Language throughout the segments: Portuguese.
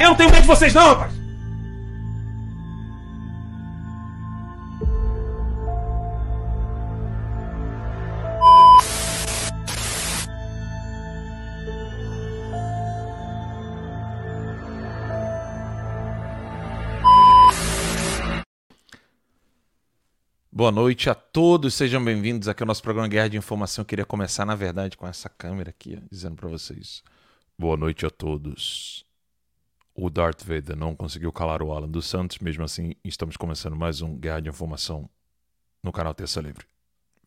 Eu não tenho medo de vocês, não, rapaz! Boa noite a todos, sejam bem-vindos aqui ao nosso programa Guerra de Informação. Eu queria começar, na verdade, com essa câmera aqui, ó, dizendo para vocês: Boa noite a todos o Darth Vader não conseguiu calar o Alan dos Santos, mesmo assim estamos começando mais um Guerra de Informação no canal Terça Livre.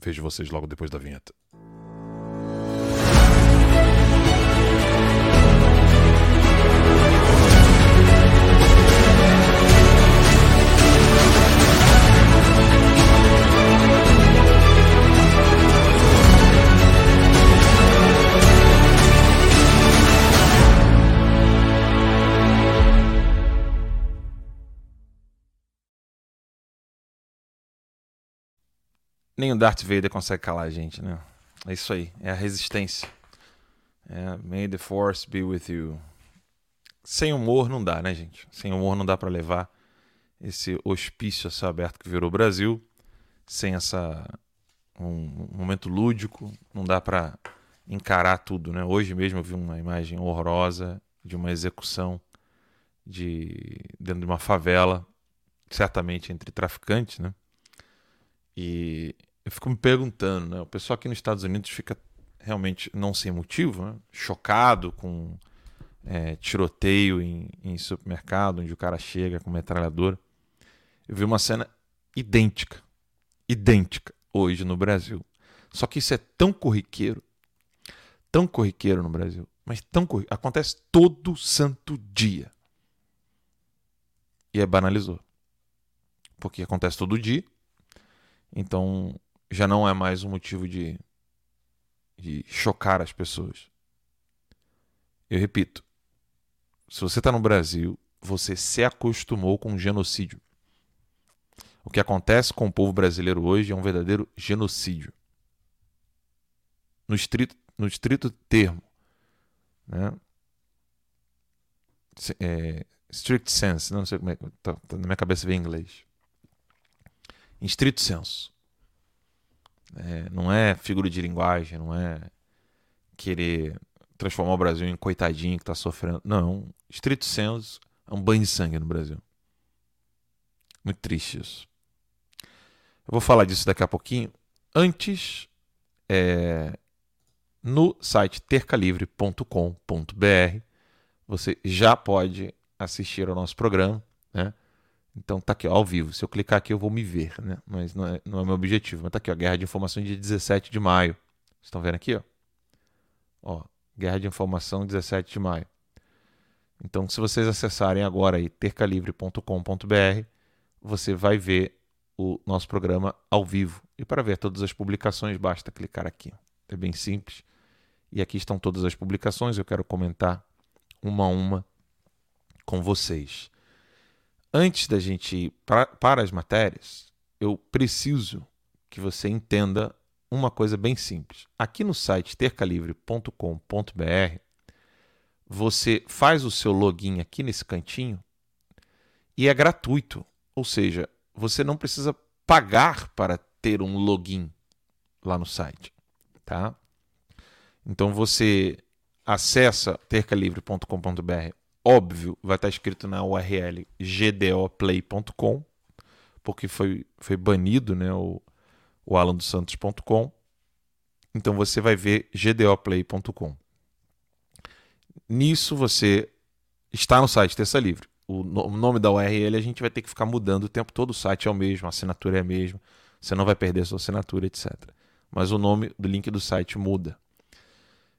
Vejo vocês logo depois da vinheta. Nem o Darth Vader consegue calar a gente, né? É isso aí, é a resistência. É, May the Force be with you. Sem humor não dá, né, gente? Sem humor não dá para levar esse hospício a céu aberto que virou o Brasil. Sem essa um, momento lúdico, não dá para encarar tudo, né? Hoje mesmo eu vi uma imagem horrorosa de uma execução de dentro de uma favela, certamente entre traficantes, né? E eu fico me perguntando, né? O pessoal aqui nos Estados Unidos fica realmente não sem motivo, né? chocado com é, tiroteio em, em, supermercado, onde o cara chega com metralhadora. Eu vi uma cena idêntica, idêntica hoje no Brasil. Só que isso é tão corriqueiro, tão corriqueiro no Brasil, mas tão corriqueiro, acontece todo santo dia. E é banalizou. Porque acontece todo dia, então já não é mais um motivo de, de chocar as pessoas. Eu repito, se você está no Brasil, você se acostumou com genocídio. O que acontece com o povo brasileiro hoje é um verdadeiro genocídio. No estrito, no estrito termo. Né? É, strict sense, não sei como é que. Tá, tá, na minha cabeça vem em inglês em estrito senso. É, não é figura de linguagem, não é querer transformar o Brasil em coitadinho que está sofrendo. Não, estrito senso é um banho de sangue no Brasil. Muito triste isso. Eu vou falar disso daqui a pouquinho. Antes, é, no site tercalivre.com.br, você já pode assistir ao nosso programa. Né? Então tá aqui, ó, ao vivo. Se eu clicar aqui, eu vou me ver, né? Mas não é, não é meu objetivo. Mas tá aqui, ó, Guerra de Informação dia 17 de maio. Vocês estão vendo aqui, ó? Ó, Guerra de Informação 17 de maio. Então, se vocês acessarem agora aí tercalivre.com.br, você vai ver o nosso programa ao vivo. E para ver todas as publicações, basta clicar aqui. É bem simples E aqui estão todas as publicações, eu quero comentar uma a uma com vocês. Antes da gente ir pra, para as matérias, eu preciso que você entenda uma coisa bem simples. Aqui no site tercalivre.com.br, você faz o seu login aqui nesse cantinho e é gratuito. Ou seja, você não precisa pagar para ter um login lá no site, tá? Então você acessa tercalivre.com.br, óbvio, vai estar escrito na URL gdoplay.com, porque foi, foi banido, né, o, o alandosantos.com. Então você vai ver gdoplay.com. Nisso você está no site Terça Livre. O, nome da URL a gente vai ter que ficar mudando o tempo todo, o site é o mesmo, a assinatura é a mesma, você não vai perder a sua assinatura, etc. Mas o nome do link do site muda.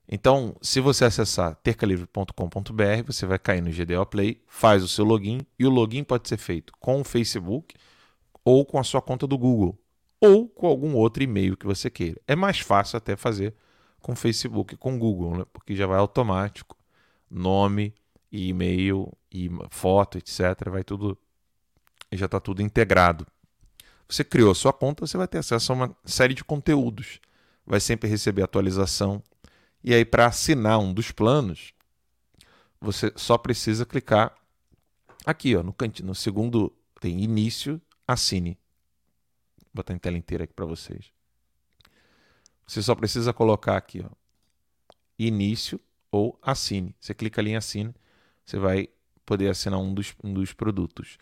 Então, se você acessar tercalivre.com.br, você vai cair no GDO Play, faz o seu login e o login pode ser feito com o Facebook ou com a sua conta do Google ou com algum outro e-mail que você queira. É mais fácil até fazer com o Facebook e com o Google, né? porque já vai automático, nome, e-mail e foto, etc. Vai tudo já está tudo integrado. Você criou a sua conta, você vai ter acesso a uma série de conteúdos. Vai sempre receber atualização e aí, para assinar um dos planos, você só precisa clicar aqui, ó, no cantinho, no segundo tem início, assine. Vou botar em tela inteira aqui para vocês. Você só precisa colocar aqui, ó, início ou assine. Você clica ali em assine, você vai poder assinar um dos, um dos produtos.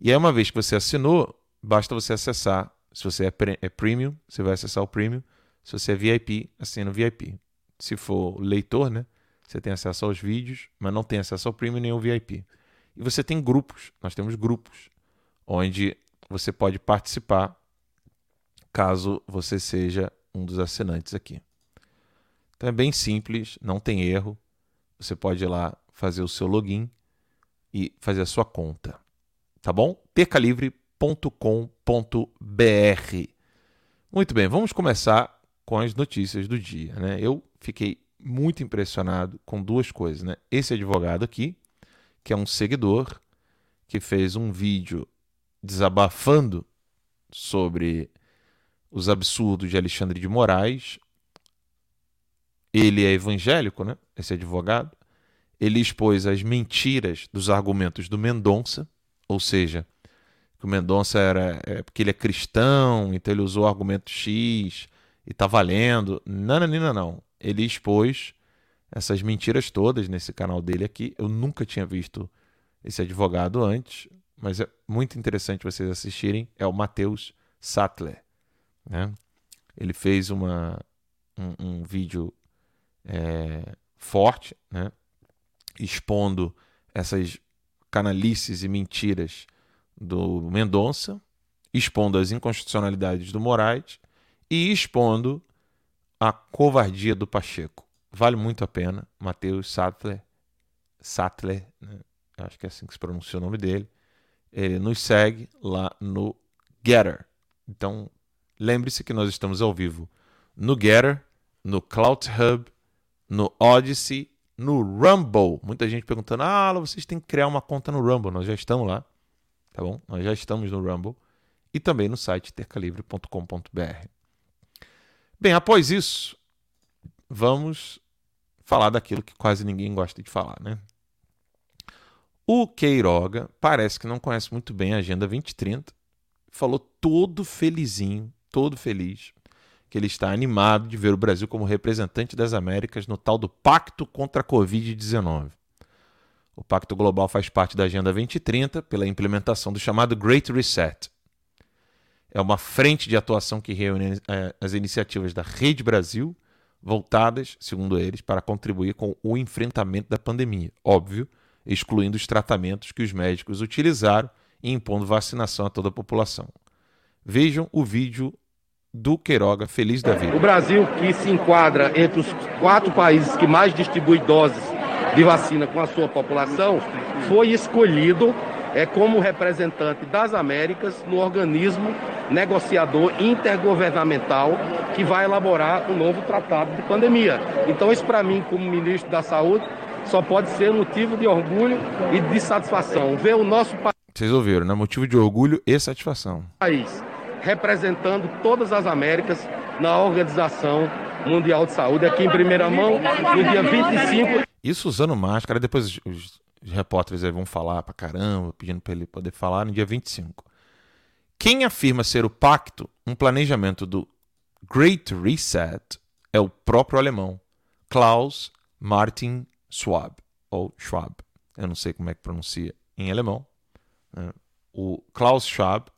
E aí, uma vez que você assinou, basta você acessar. Se você é, pre é premium, você vai acessar o premium. Se você é VIP, assina o VIP se for leitor, né? Você tem acesso aos vídeos, mas não tem acesso ao Premium nem ao VIP. E você tem grupos, nós temos grupos, onde você pode participar caso você seja um dos assinantes aqui. Então é bem simples, não tem erro. Você pode ir lá fazer o seu login e fazer a sua conta. Tá bom? tercalivre.com.br. Muito bem, vamos começar com as notícias do dia. Né? Eu fiquei muito impressionado com duas coisas. Né? Esse advogado aqui, que é um seguidor, que fez um vídeo desabafando sobre os absurdos de Alexandre de Moraes. Ele é evangélico, né? Esse advogado. Ele expôs as mentiras dos argumentos do Mendonça, ou seja, que o Mendonça era é, porque ele é cristão, então ele usou o argumento X e tá valendo. Não, não. Ele expôs essas mentiras todas nesse canal dele aqui. Eu nunca tinha visto esse advogado antes, mas é muito interessante vocês assistirem. É o Matheus Sattler. Né? Ele fez uma, um, um vídeo é, forte, né? expondo essas canalices e mentiras do Mendonça, expondo as inconstitucionalidades do Moraes e expondo a covardia do Pacheco. Vale muito a pena. Matheus Sattler, Sattler né? acho que é assim que se pronuncia o nome dele. Ele nos segue lá no Getter. Então, lembre-se que nós estamos ao vivo no Getter, no Cloud Hub, no Odyssey, no Rumble. Muita gente perguntando: ah, vocês têm que criar uma conta no Rumble. Nós já estamos lá, tá bom? Nós já estamos no Rumble. E também no site tercalivre.com.br. Bem, após isso, vamos falar daquilo que quase ninguém gosta de falar, né? O Queiroga parece que não conhece muito bem a Agenda 2030. Falou todo felizinho, todo feliz, que ele está animado de ver o Brasil como representante das Américas no tal do Pacto contra a Covid-19. O Pacto Global faz parte da Agenda 2030 pela implementação do chamado Great Reset, é uma frente de atuação que reúne é, as iniciativas da Rede Brasil, voltadas, segundo eles, para contribuir com o enfrentamento da pandemia. Óbvio, excluindo os tratamentos que os médicos utilizaram e impondo vacinação a toda a população. Vejam o vídeo do Queiroga Feliz da Vida. O Brasil, que se enquadra entre os quatro países que mais distribuem doses de vacina com a sua população, foi escolhido é, como representante das Américas no organismo negociador intergovernamental que vai elaborar um novo tratado de pandemia. Então, isso para mim, como ministro da Saúde, só pode ser motivo de orgulho e de satisfação. Ver o nosso Vocês ouviram, né? Motivo de orgulho e satisfação. país representando todas as Américas na Organização Mundial de Saúde, aqui em primeira mão, no dia 25 Isso usando máscara, depois os, os- repórteres aí vão falar pra caramba, pedindo pra ele poder falar no dia 25. Quem afirma ser o pacto, um planejamento do Great Reset, é o próprio alemão Klaus Martin Schwab, ou Schwab. Eu não sei como é que pronuncia em alemão. né? O Klaus Schwab,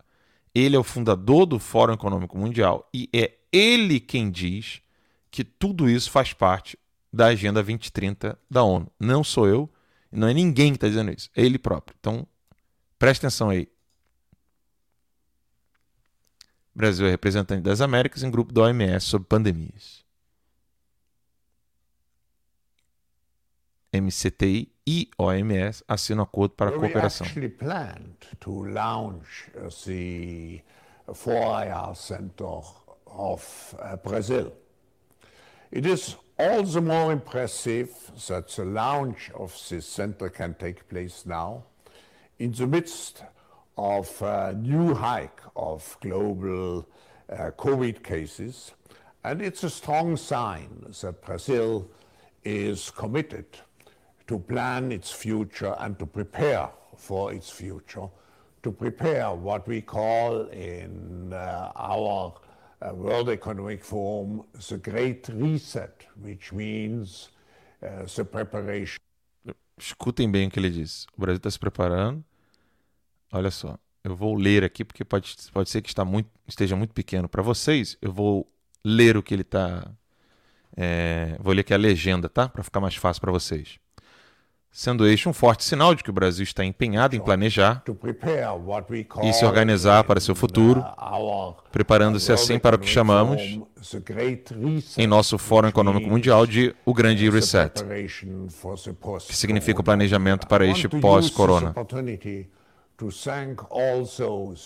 ele é o fundador do Fórum Econômico Mundial e é ele quem diz que tudo isso faz parte da Agenda 2030 da ONU. Não sou eu, não é ninguém que está dizendo isso, é ele próprio. Então, preste atenção aí. Brasil é representante das Américas em grupo da OMS sobre pandemias. MCTI e OMS assinam acordo para a We cooperação. actually planned to launch the Foria Center of uh, Brazil. It is all the more impressive that the launch of this center can take place now in the midst of a new hike of global uh, COVID cases. And it's a strong sign that Brazil is committed to plan its future and to prepare for its future, to prepare what we call in uh, our uh, World Economic Forum the Great Reset, which means uh, the preparation. Escutem bem o que ele disse. O Brasil está se preparando. Olha só, eu vou ler aqui porque pode, pode ser que está muito, esteja muito pequeno para vocês. Eu vou ler o que ele está. vou ler aqui a legenda, tá? Para ficar mais fácil para vocês. Sendo este um forte sinal de que o Brasil está empenhado em planejar e se organizar para seu futuro, uh, preparando-se assim para o que chamamos, em nosso Fórum Econômico Mundial, de o Grande Reset. que significa o planejamento para este pós-corona.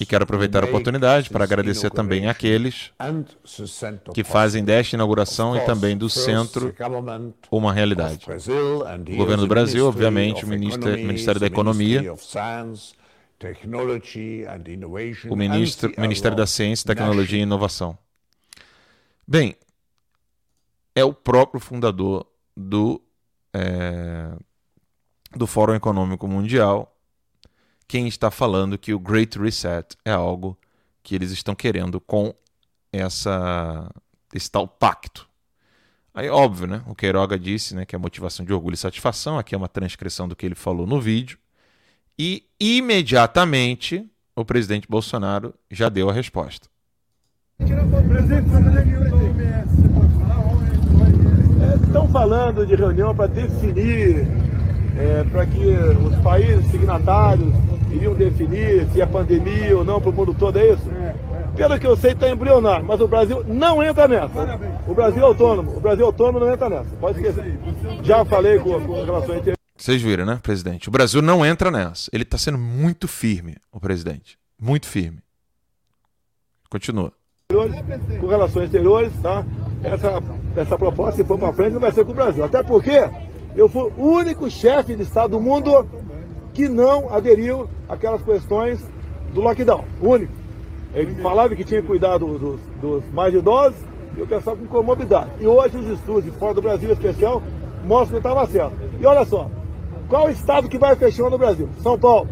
E quero aproveitar a oportunidade para agradecer também àqueles que fazem desta inauguração e também do centro uma realidade. O governo do Brasil, obviamente, o ministério- Economy, Ministério da Economia, o ministro, Ministério da Ciência, Tecnologia e Inovação. Bem, é o próprio fundador do, é, do Fórum Econômico Mundial quem está falando que o Great Reset é algo que eles estão querendo com essa, esse tal pacto. Aí, óbvio, né? O Queiroga disse né, que é motivação de orgulho e satisfação. Aqui é uma transcrição do que ele falou no vídeo. E imediatamente o presidente Bolsonaro já deu a resposta. Estão falando de reunião para definir, é, para que os países signatários iriam definir se é pandemia ou não para o mundo todo, é isso? Pelo que eu sei, está embrionário, mas o Brasil não entra nessa. O Brasil é autônomo, o Brasil autônomo não entra nessa. Pode esquecer. Já falei com, com relação a Vocês viram, né, presidente? O Brasil não entra nessa. Ele está sendo muito firme, o presidente. Muito firme. Continua. com relações exteriores, tá? Essa, essa proposta, se for para frente, não vai ser com o Brasil. Até porque eu fui o único chefe de Estado do mundo que não aderiu àquelas questões do lockdown. Único. Ele falava que tinha cuidado dos, dos mais idosos e o pessoal com comorbidade. E hoje os estudos de fora do Brasil em especial mostram que estava certo. E olha só, qual estado que vai fechando no Brasil? São Paulo.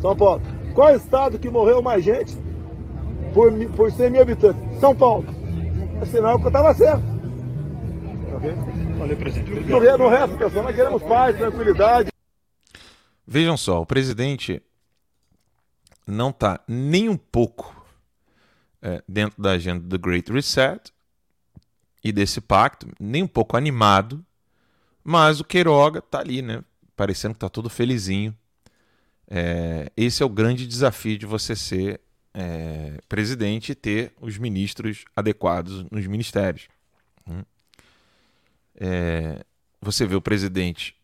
São Paulo. Qual o estado que morreu mais gente por, por 100 mil habitantes? São Paulo. É sinal que estava certo. Ok? Valeu, presidente. No, no resto, pessoal, nós queremos paz, tranquilidade. Vejam só, o presidente não está nem um pouco é, dentro da agenda do Great Reset e desse pacto, nem um pouco animado, mas o Queiroga está ali, né? Parecendo que está todo felizinho. É, esse é o grande desafio de você ser é, presidente e ter os ministros adequados nos ministérios. Hum. É, você vê o presidente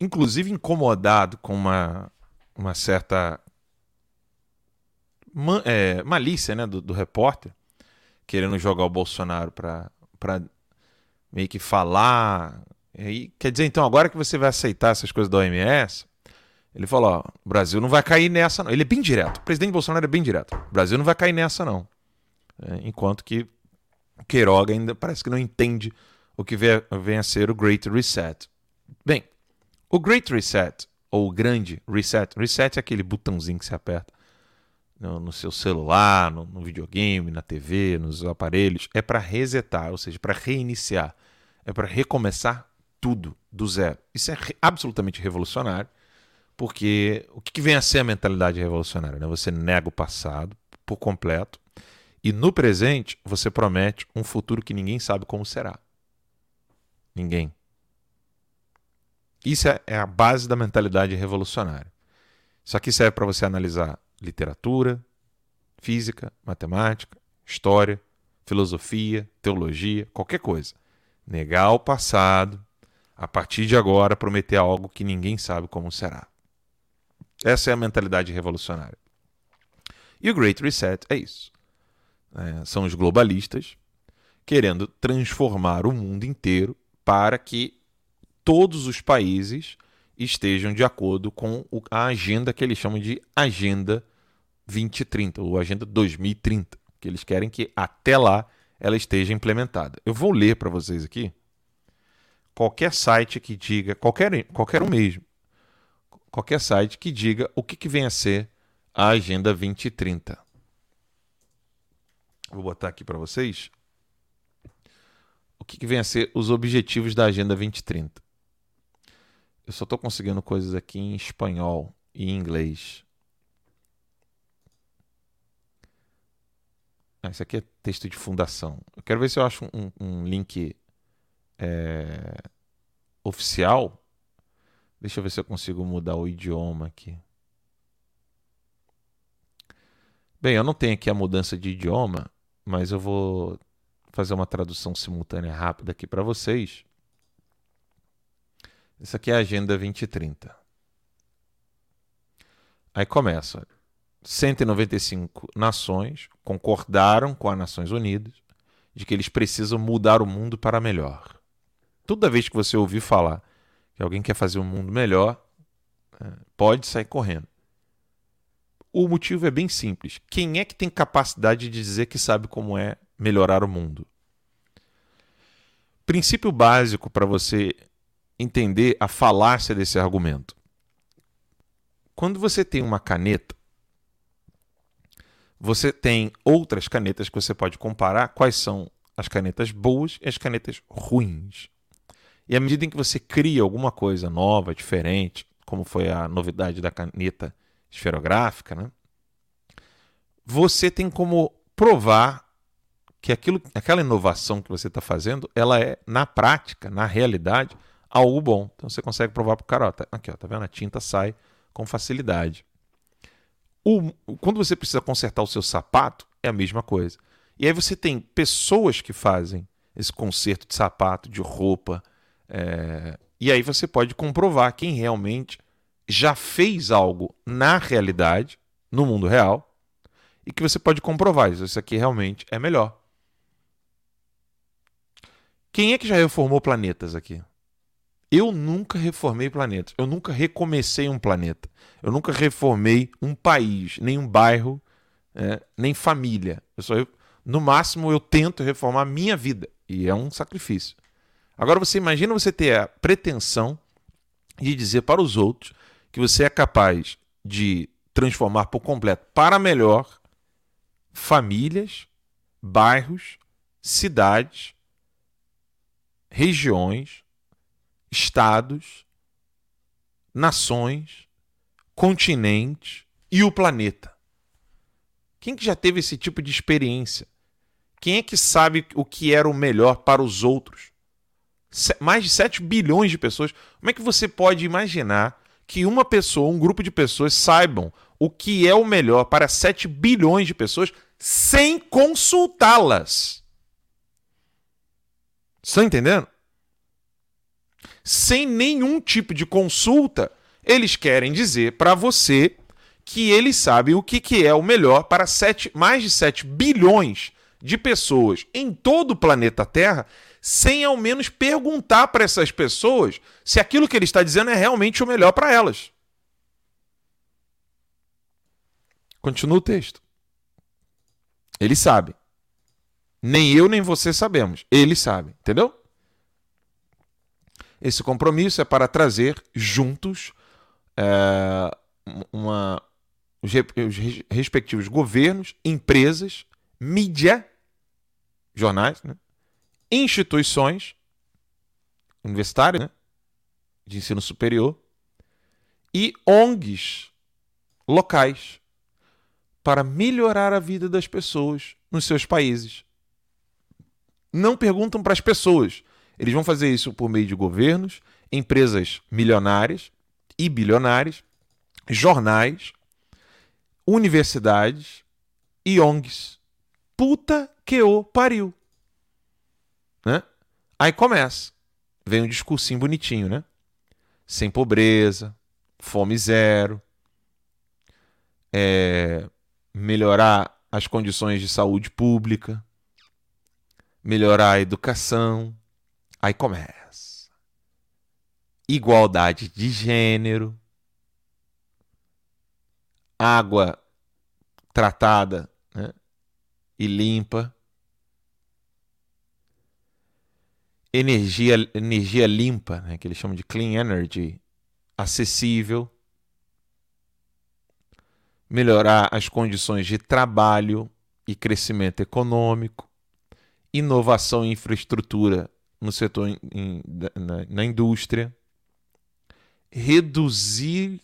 inclusive incomodado com uma uma certa é, malícia né, do, do, repórter, querendo jogar o Bolsonaro para meio que falar. E quer dizer, então, agora que você vai aceitar essas coisas da OMS, ele falou: ó, o Brasil não vai cair nessa, não. Ele é bem direto. O presidente Bolsonaro é bem direto. O Brasil não vai cair nessa, não. É, enquanto que Queiroga ainda parece que não entende o que vem a ser o Great Reset. Bem, o Great Reset, ou o Grande Reset, reset é aquele botãozinho que você aperta no, no seu celular, no, no, videogame, na TV, nos aparelhos, é para resetar, ou seja, para reiniciar, é para recomeçar tudo do zero. Isso é re absolutamente revolucionário, porque o que, que vem a ser a mentalidade revolucionária? Né? Você nega o passado por completo e no presente você promete um futuro que ninguém sabe como será. Ninguém. Isso é, é a base da mentalidade revolucionária. Isso aqui serve para você analisar literatura, física, matemática, história, filosofia, teologia, qualquer coisa. Negar o passado, a partir de agora prometer algo que ninguém sabe como será. Essa é a mentalidade revolucionária. E o Great Reset é isso. É, são os globalistas querendo transformar o mundo inteiro para que todos os países estejam de acordo com a agenda que eles chamam de Agenda 2030, ou Agenda 2030, que eles querem que até lá ela esteja implementada. Eu vou ler para vocês aqui qualquer site que diga, qualquer, qualquer um mesmo, qualquer site que diga o que, que vem a ser a Agenda 2030. Vou botar aqui para vocês o que, que vem a ser os objetivos da Agenda 2030. Eu só estou conseguindo coisas aqui em espanhol e inglês. Ah, isso aqui é texto de fundação. Eu quero ver se eu acho um, um link é, oficial. Deixa eu ver se eu consigo mudar o idioma aqui. Bem, eu não tenho aqui a mudança de idioma, mas eu vou fazer uma tradução simultânea rápida aqui para vocês. Isso aqui é a Agenda 2030. Aí começa. 195 nações concordaram com as Nações Unidas de que eles precisam mudar o mundo para melhor. Toda vez que você ouvir falar que alguém quer fazer um mundo melhor, é, pode sair correndo. O motivo é bem simples. Quem é que tem capacidade de dizer que sabe como é melhorar o mundo? Princípio básico para você entender a falácia desse argumento. Quando você tem uma caneta, você tem outras canetas que você pode comparar quais são as canetas boas e as canetas ruins. E à medida em que você cria alguma coisa nova, diferente, como foi a novidade da caneta esferográfica, né? você tem como provar que aquilo, aquela inovação que você está fazendo, ela é, na prática, na realidade, algo bom. Então você consegue provar para o cara, ó, tá, aqui, ó, tá vendo? A tinta sai com facilidade. O, quando você precisa consertar o seu sapato, é a mesma coisa. E aí você tem pessoas que fazem esse conserto de sapato, de roupa, é... e aí você pode comprovar quem realmente já fez algo na realidade, no mundo real, e que você pode comprovar isso aqui realmente é melhor. Quem é que já reformou planetas aqui? Eu nunca reformei planetas. Eu nunca recomecei um planeta. Eu nunca reformei um país, nem um bairro, é, nem família. Eu só, eu, no máximo, eu tento reformar a minha vida. E é um sacrifício. Agora você imagina você ter a pretensão de dizer para os outros que você é capaz de transformar por completo para melhor famílias, bairros, cidades, regiões, estados, nações, continentes e o planeta. Quem que já teve esse tipo de experiência? Quem é que sabe o que era o melhor para os outros? Mais de 7 bilhões de pessoas. Como é que você pode imaginar que uma pessoa, um grupo de pessoas saibam o que é o melhor para 7 bilhões de pessoas sem consultá-las? Estão entendendo? Sem nenhum tipo de consulta, eles querem dizer para você que eles sabem o que, que é o melhor para sete, mais de 7 bilhões de pessoas em todo o planeta Terra, sem ao menos perguntar para essas pessoas se aquilo que ele está dizendo é realmente o melhor para elas. Continua o texto. Ele sabe. Nem eu nem você sabemos. Ele sabe, entendeu? Esse compromisso é para trazer juntos é, uma, os, os respectivos governos, empresas, mídia, jornais, né? instituições universitárias, né? de ensino superior, e ONGs locais para melhorar a vida das pessoas nos seus países. Não perguntam para as pessoas. Eles vão fazer isso por meio de governos, empresas milionárias e bilionárias, jornais, universidades e ONGs. Puta que o pariu. Né? Aí começa. Vem um discursinho bonitinho, né? Sem pobreza, fome zero, é, melhorar as condições de saúde pública, melhorar a educação. Aí começa. Igualdade de gênero, água tratada né, e limpa, energia, energia limpa, né, que eles chamam de clean energy, acessível, melhorar as condições de trabalho e crescimento econômico, inovação e infraestrutura no setor in, na, na indústria, reduzir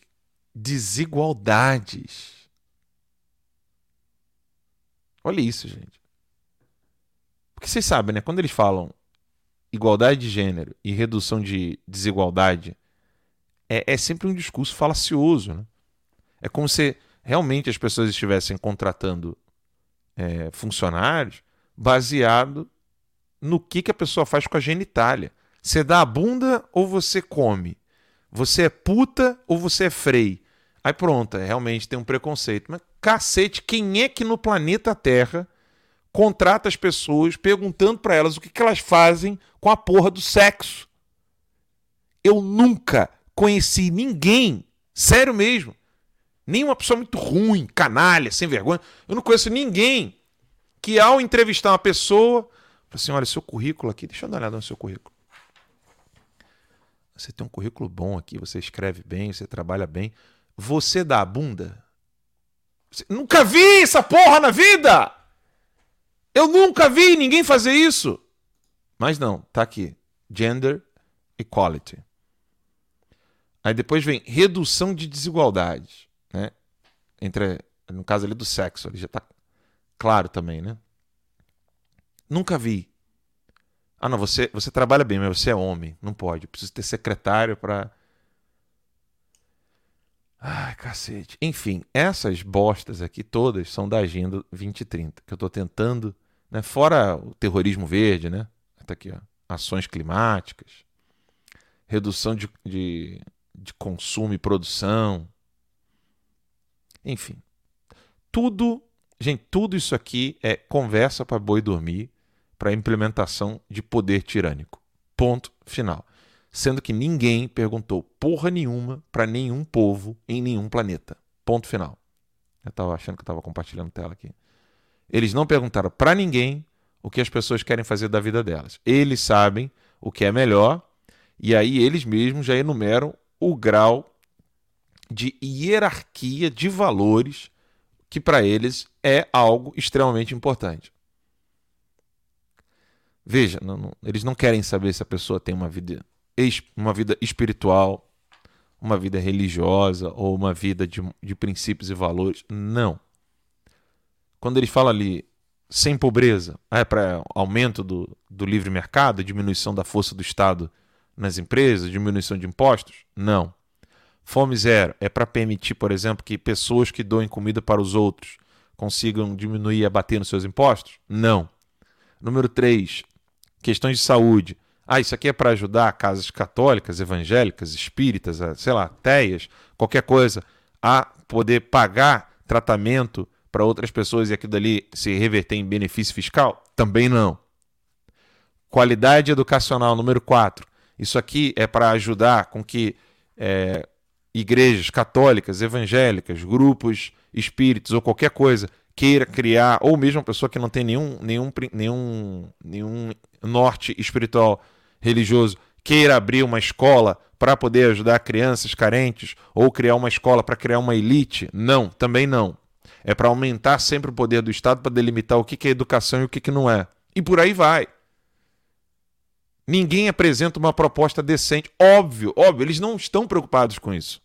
desigualdades. Olha isso, gente. Porque vocês sabem, né? Quando eles falam igualdade de gênero e redução de desigualdade, é, é sempre um discurso falacioso. Né? É como se realmente as pessoas estivessem contratando é, funcionários baseado no que, que a pessoa faz com a genitália. Você dá a bunda ou você come? Você é puta ou você é frei? Aí pronto, é, realmente tem um preconceito. Mas cacete, quem é que no planeta Terra contrata as pessoas perguntando para elas o que, que elas fazem com a porra do sexo. Eu nunca conheci ninguém, sério mesmo, nem uma pessoa muito ruim, canalha, sem vergonha. Eu não conheço ninguém que ao entrevistar uma pessoa, fala assim, olha, seu currículo aqui, deixa eu dar uma olhada no seu currículo. Você tem um currículo bom aqui, você escreve bem, você trabalha bem. Você dá a bunda? Nunca vi essa porra na vida! Eu nunca vi ninguém fazer isso. Mas não, tá aqui. Gender equality. Aí depois vem redução de desigualdades, né? Entre, no caso ali do sexo, ali já tá claro também, né? Nunca vi. Ah, não, você, você trabalha bem, mas você é homem. Não pode. Preciso ter secretário para Ai, cacete. Enfim, essas bostas aqui todas são da Agenda 2030, que eu estou tentando né? Fora o terrorismo verde, né? Tá aqui, ó. ações climáticas, redução de, de, de consumo e produção. Enfim, tudo, gente, tudo isso aqui é conversa para boi dormir para implementação de poder tirânico. Ponto final. Sendo que ninguém perguntou porra nenhuma para nenhum povo em nenhum planeta. Ponto final. Eu estava achando que estava compartilhando tela aqui. Eles não perguntaram para ninguém o que as pessoas querem fazer da vida delas. Eles sabem o que é melhor e aí eles mesmos já enumeram o grau de hierarquia de valores que para eles é algo extremamente importante. Veja, não, não, eles não querem saber se a pessoa tem uma vida, uma vida espiritual, uma vida religiosa ou uma vida de, de princípios e valores. Não quando ele fala ali sem pobreza, é para aumento do, do livre mercado, diminuição da força do Estado nas empresas, diminuição de impostos? Não. Fome zero é para permitir, por exemplo, que pessoas que doem comida para os outros consigam diminuir e abater nos seus impostos? Não. Número 3, questões de saúde. Ah, isso aqui é para ajudar casas católicas, evangélicas, espíritas, sei lá, teias, qualquer coisa, a poder pagar tratamento para outras pessoas e aquilo dali se reverter em benefício fiscal? Também não. Qualidade educacional, número 4. Isso aqui é para ajudar com que é, igrejas católicas, evangélicas, grupos espíritos ou qualquer coisa queira criar, ou mesmo uma pessoa que não tem nenhum, nenhum, nenhum, nenhum norte espiritual religioso, queira abrir uma escola para poder ajudar crianças carentes, ou criar uma escola para criar uma elite. Não, também não. É para aumentar sempre o poder do Estado para delimitar o que é educação e o que não é. E por aí vai. Ninguém apresenta uma proposta decente. Óbvio, óbvio, eles não estão preocupados com isso.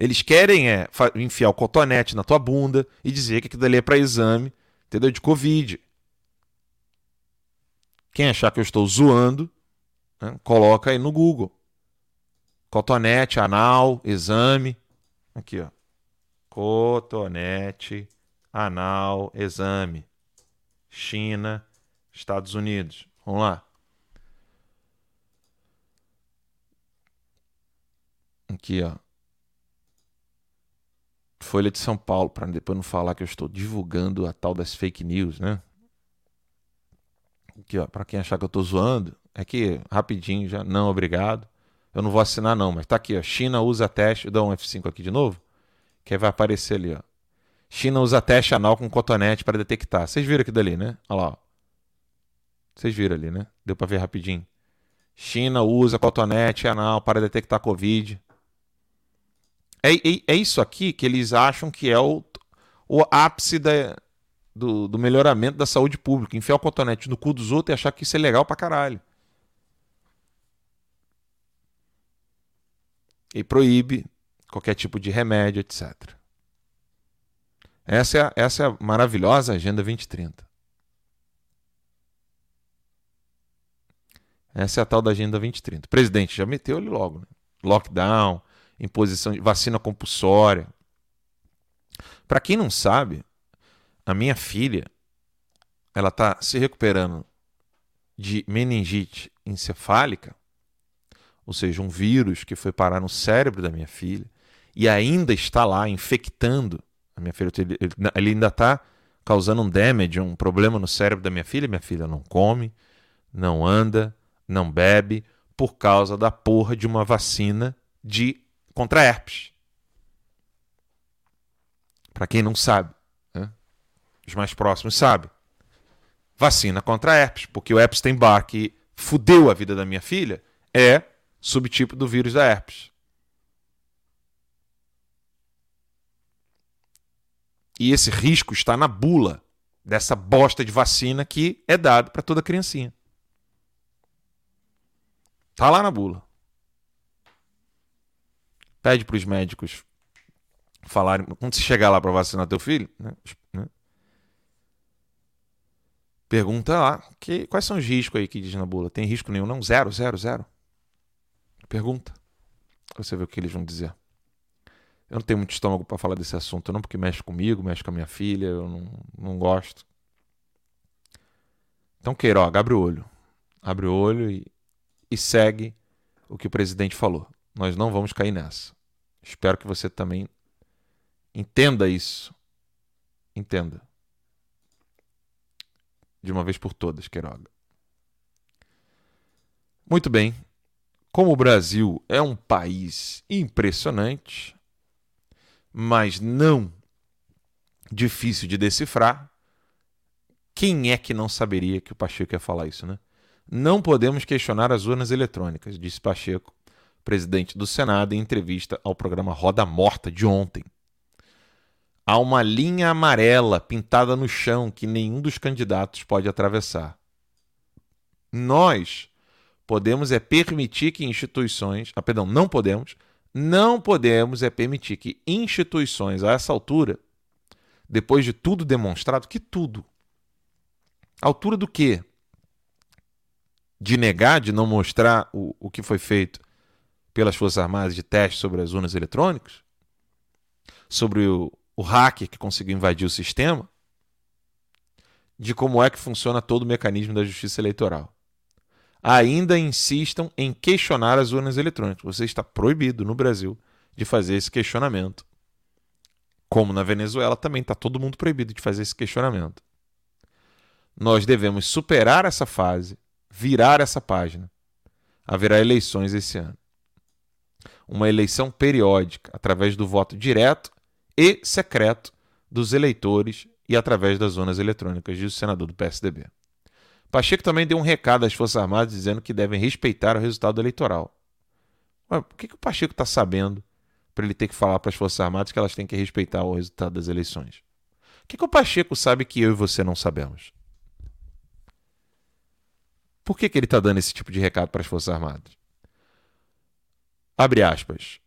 Eles querem é enfiar o cotonete na tua bunda e dizer que aquilo ali é para exame, entendeu? De Covid. Quem achar que eu estou zoando, né, coloca aí no Google. Cotonete, anal, exame. Aqui, ó. Cotonete, anal, exame. China, Estados Unidos. Vamos lá. Aqui, ó. Folha de São Paulo, para depois não falar que eu estou divulgando a tal das fake news, né? Aqui, ó, para quem achar que eu estou zoando, é que rapidinho já, não, obrigado. Eu não vou assinar não, mas tá aqui, ó. China usa teste, dá um F5 aqui de novo, que aí vai aparecer ali, ó. China usa teste anal com cotonete para detectar. Vocês viram aqui dali, né? Olha lá, ó. Vocês viram ali, né? Deu para ver rapidinho. China usa cotonete anal para detectar Covid. É, é, é, isso aqui que eles acham que é o, o ápice da, do, do, melhoramento da saúde pública. Enfiar o cotonete no cu dos outros e achar que isso é legal pra caralho. E proíbe qualquer tipo de remédio, etc. Essa é a, essa é a maravilhosa Agenda 2030. Essa é a tal da Agenda 2030. O presidente já meteu ele logo. Né? Lockdown, imposição de vacina compulsória. Para quem não sabe, a minha filha ela está se recuperando de meningite encefálica, ou seja, um vírus que foi parar no cérebro da minha filha e ainda está lá infectando a minha filha. Ele ainda está causando um damage, um problema no cérebro da minha filha. Minha filha não come, não anda, não bebe por causa da porra de uma vacina de contra herpes. Para quem não sabe, né? os mais próximos sabem. Vacina contra herpes, porque o Epstein-Barr, que fudeu a vida da minha filha, é subtipo do vírus da herpes. E esse risco está na bula dessa bosta de vacina que é dado para toda criancinha. Tá lá na bula. Pede para os médicos falarem. Quando você chegar lá para vacinar teu filho, né, né, pergunta lá que, quais são os riscos aí que diz na bula. Tem risco nenhum? Não? Zero, zero, zero. Pergunta. Você vê o que eles vão dizer. Eu não tenho muito estômago para falar desse assunto, não, porque mexe comigo, mexe com a minha filha, eu não, não gosto. Então, Queiroga, abre o olho. Abre o olho e, e segue o que o presidente falou. Nós não vamos cair nessa. Espero que você também entenda isso. Entenda. De uma vez por todas, Queiroga. Muito bem. Como o Brasil é um país impressionante, mas não difícil de decifrar, quem é que não saberia que o Pacheco ia falar isso, né? Não podemos questionar as urnas eletrônicas, disse Pacheco presidente do Senado, em entrevista ao programa Roda Morta de ontem. Há uma linha amarela pintada no chão que nenhum dos candidatos pode atravessar. Nós podemos é permitir que instituições, ah, perdão, não podemos, não podemos é permitir que instituições a essa altura, depois de tudo demonstrado, que tudo. Altura do quê? De negar, de não mostrar o, o que foi feito pelas Forças Armadas de teste sobre as urnas eletrônicas, sobre o, o hacker que conseguiu invadir o sistema, de como é que funciona todo o mecanismo da justiça eleitoral. ainda insistam em questionar as urnas eletrônicas. Você está proibido no Brasil de fazer esse questionamento. Como na Venezuela também está todo mundo proibido de fazer esse questionamento. Nós devemos superar essa fase, virar essa página. Haverá eleições esse ano. Uma eleição periódica, através do voto direto e secreto dos eleitores e através das zonas eletrônicas, diz o senador do PSDB. Pacheco também deu um recado às Forças Armadas dizendo que devem respeitar o resultado eleitoral. Ué, por que, que o Pacheco está sabendo para ele ter que falar para as Forças Armadas que elas têm que respeitar o resultado das eleições? O que, que o Pacheco sabe que eu e você não sabemos? Por que, que ele está dando esse tipo de recado para as Forças Armadas? Abre aspas.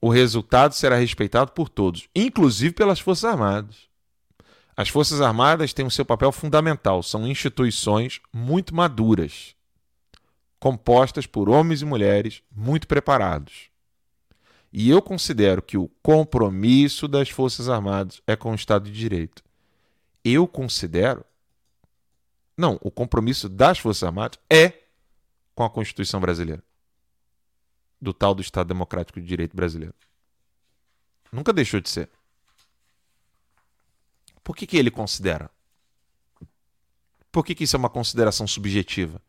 O resultado será respeitado por todos, inclusive pelas Forças Armadas. As Forças Armadas têm o seu papel fundamental, são instituições muito maduras, compostas por homens e mulheres muito preparados. E eu considero que o compromisso das Forças Armadas é com o Estado de Direito. Eu considero. Não, o compromisso das Forças Armadas é com a Constituição brasileira. Do tal do Estado Democrático de Direito brasileiro. Nunca deixou de ser. Por que, que ele considera? Por que, que isso é uma consideração subjetiva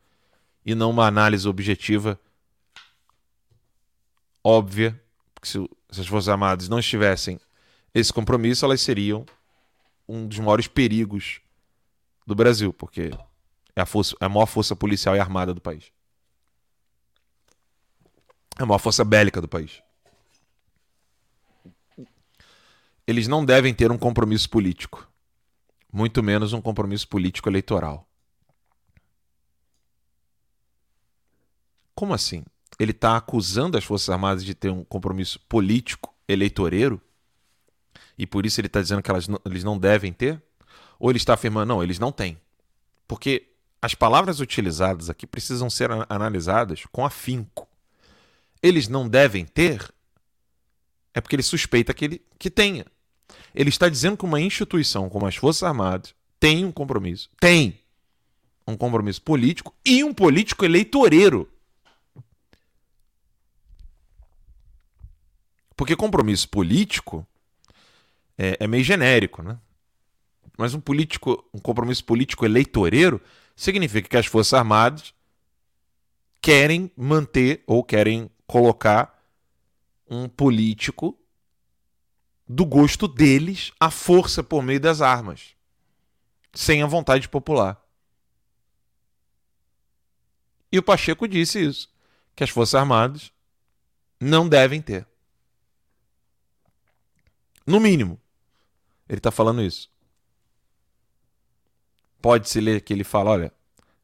e não uma análise objetiva óbvia? Porque se, se as Forças Armadas não estivessem esse compromisso, elas seriam um dos maiores perigos do Brasil, porque é a, força, é a maior força policial e armada do país. É a maior força bélica do país. Eles não devem ter um compromisso político muito menos um compromisso político eleitoral. Como assim? Ele está acusando as Forças Armadas de ter um compromisso político eleitoreiro? E por isso ele está dizendo que elas eles não devem ter? Ou ele está afirmando, não, eles não têm? Porque as palavras utilizadas aqui precisam ser analisadas com afinco. Eles não devem ter? É porque ele suspeita que ele que tenha. Ele está dizendo que uma instituição como as Forças Armadas tem um compromisso. Tem um compromisso político e um político eleitoreiro. Porque compromisso político é, é, meio genérico, né? Mas um político, um compromisso político eleitoreiro significa que as Forças Armadas querem manter ou querem colocar um político do gosto deles a força por meio das armas, sem a vontade popular. E o Pacheco disse isso, que as Forças Armadas não devem ter. No mínimo, ele está falando isso. Pode-se ler que ele fala, olha,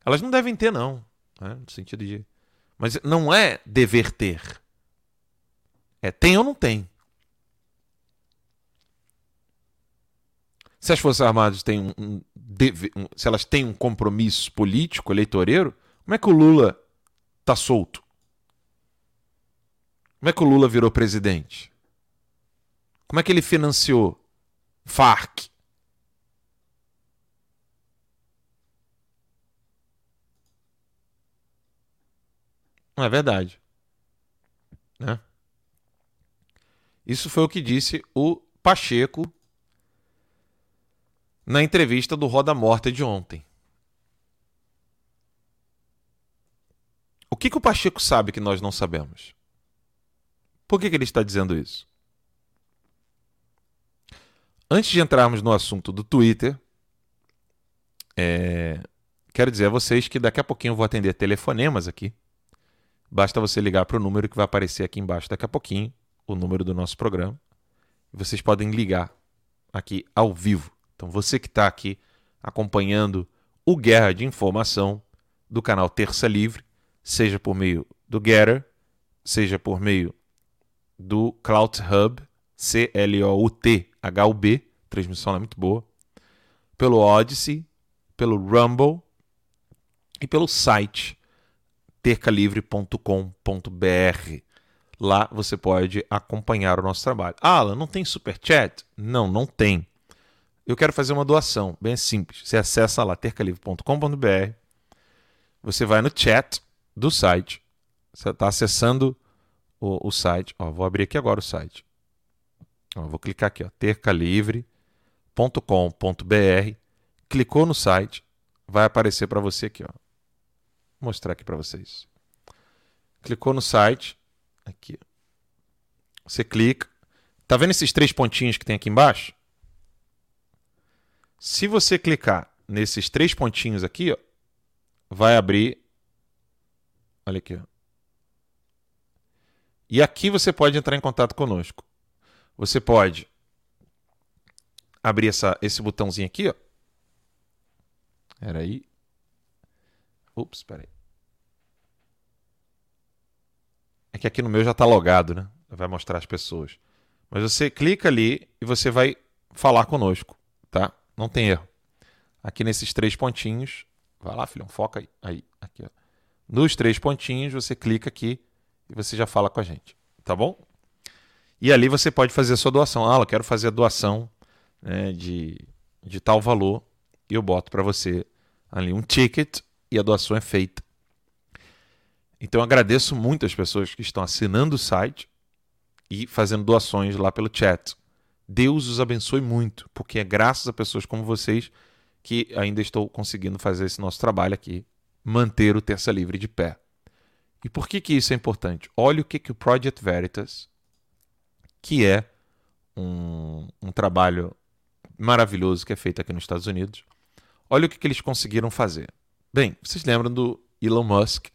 elas não devem ter, não. Né? No sentido de. Mas não é dever ter. É tem ou não tem. se as Forças Armadas têm um, um, um, se elas têm um compromisso político, eleitoreiro, como é que o Lula tá solto? Como é que o Lula virou presidente? Como é que ele financiou FARC? É verdade. Né? Isso foi o que disse o Pacheco na entrevista do Roda Morta de ontem. O que, que o Pacheco sabe que nós não sabemos? Por que, que ele está dizendo isso? Antes de entrarmos no assunto do Twitter, é... quero dizer a vocês que daqui a pouquinho eu vou atender telefonemas aqui. Basta você ligar para o número que vai aparecer aqui embaixo daqui a pouquinho, o número do nosso programa. Vocês podem ligar aqui ao vivo então você que está aqui acompanhando o Guerra de Informação do canal Terça Livre, seja por meio do Getter, seja por meio do Cloud Hub, C-L-O-U-T-H-U-B, transmissão é muito boa, pelo Odyssey, pelo Rumble e pelo site tercalivre.com.br. Lá você pode acompanhar o nosso trabalho. Ah, Alan, não tem super chat? Não, não tem eu quero fazer uma doação, bem simples. Você acessa lá tercalivre.com.br, você vai no chat do site. Você está acessando o, o, site. Ó, vou abrir aqui agora o site. Ó, vou clicar aqui, ó, tercalivre.com.br. Clicou no site, vai aparecer para você aqui, ó. Mostrar aqui para vocês. Clicou no site, aqui. Você clica. Tá vendo esses três pontinhos que tem aqui embaixo? Se você clicar nesses três pontinhos aqui, ó, vai abrir. Olha aqui. Ó. E aqui você pode entrar em contato conosco. Você pode abrir essa, esse botãozinho aqui, ó. Era aí. Ups, peraí. É que aqui no meu já está logado, né? Vai mostrar as pessoas. Mas você clica ali e você vai falar conosco, tá? Não tem erro. Aqui nesses três pontinhos, vai lá, filhão, foca aí, aí aqui, ó. Nos três pontinhos você clica aqui e você já fala com a gente, tá bom? E ali você pode fazer a sua doação. Ah, eu quero fazer a doação né, de, de tal valor e eu boto para você ali um ticket e a doação é feita. Então agradeço muito as pessoas que estão assinando o site e fazendo doações lá pelo chat. Deus os abençoe muito, porque é graças a pessoas como vocês que ainda estou conseguindo fazer esse nosso trabalho aqui, manter o Terça Livre de pé. E por que, que isso é importante? Olha o que, que o Project Veritas, que é um, um trabalho maravilhoso que é feito aqui nos Estados Unidos, olha o que, que eles conseguiram fazer. Bem, vocês lembram do Elon Musk?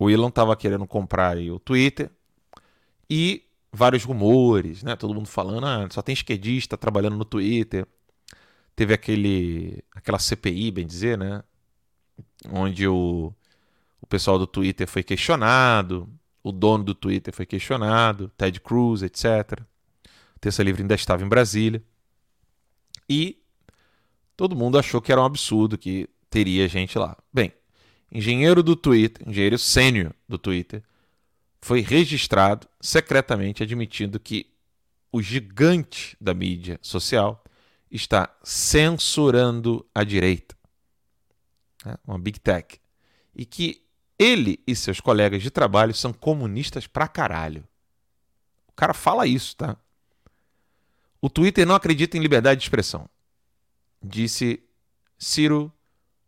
O Elon estava querendo comprar o Twitter e vários rumores, né? Todo mundo falando, ah, só tem esquerdista trabalhando no Twitter. Teve aquele, aquela CPI, bem dizer, né? Onde o, o pessoal do Twitter foi questionado, o dono do Twitter foi questionado, Ted Cruz, etc. Terça Livre ainda estava em Brasília. E todo mundo achou que era um absurdo que teria gente lá. Bem, engenheiro do Twitter, engenheiro sênior do Twitter, foi registrado secretamente admitindo que o gigante da mídia social está censurando a direita, né? uma big tech, e que ele e seus colegas de trabalho são comunistas pra caralho. O cara fala isso, tá? O Twitter não acredita em liberdade de expressão, disse Ciro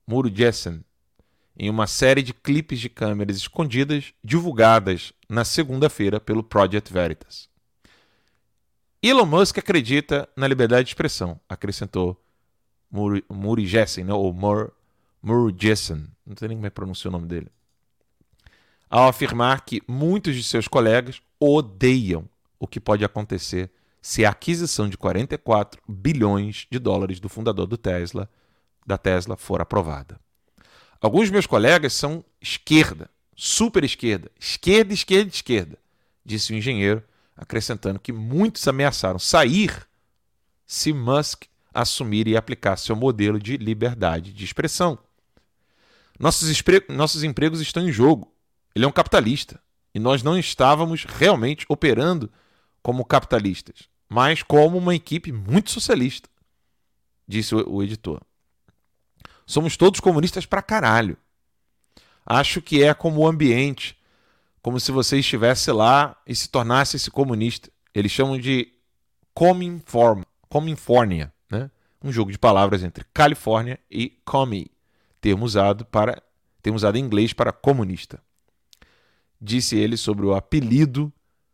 Murugessen, em uma série de clipes de câmeras escondidas divulgadas na segunda-feira pelo Project Veritas. Elon Musk acredita na liberdade de expressão, acrescentou Muri Jessen, né? ou Mur, Jessen, não sei nem como é que pronuncia o nome dele, ao afirmar que muitos de seus colegas odeiam o que pode acontecer se a aquisição de 44 bilhões de dólares do fundador do Tesla, da Tesla for aprovada. Alguns meus colegas são esquerda, super esquerda, esquerda, esquerda, esquerda, disse o engenheiro, acrescentando que muitos ameaçaram sair se Musk assumir e aplicar seu modelo de liberdade de expressão. Nossos, nossos empregos estão em jogo. Ele é um capitalista e nós não estávamos realmente operando como capitalistas, mas como uma equipe muito socialista, disse o, o editor. Somos todos comunistas pra caralho. Acho que é como o ambiente, como se você estivesse lá e se tornasse esse comunista. Eles chamam de Cominform, Cominfornia, né? Um jogo de palavras entre Califórnia e commie, termo usado para termo usado em inglês para comunista. Disse ele sobre o apelido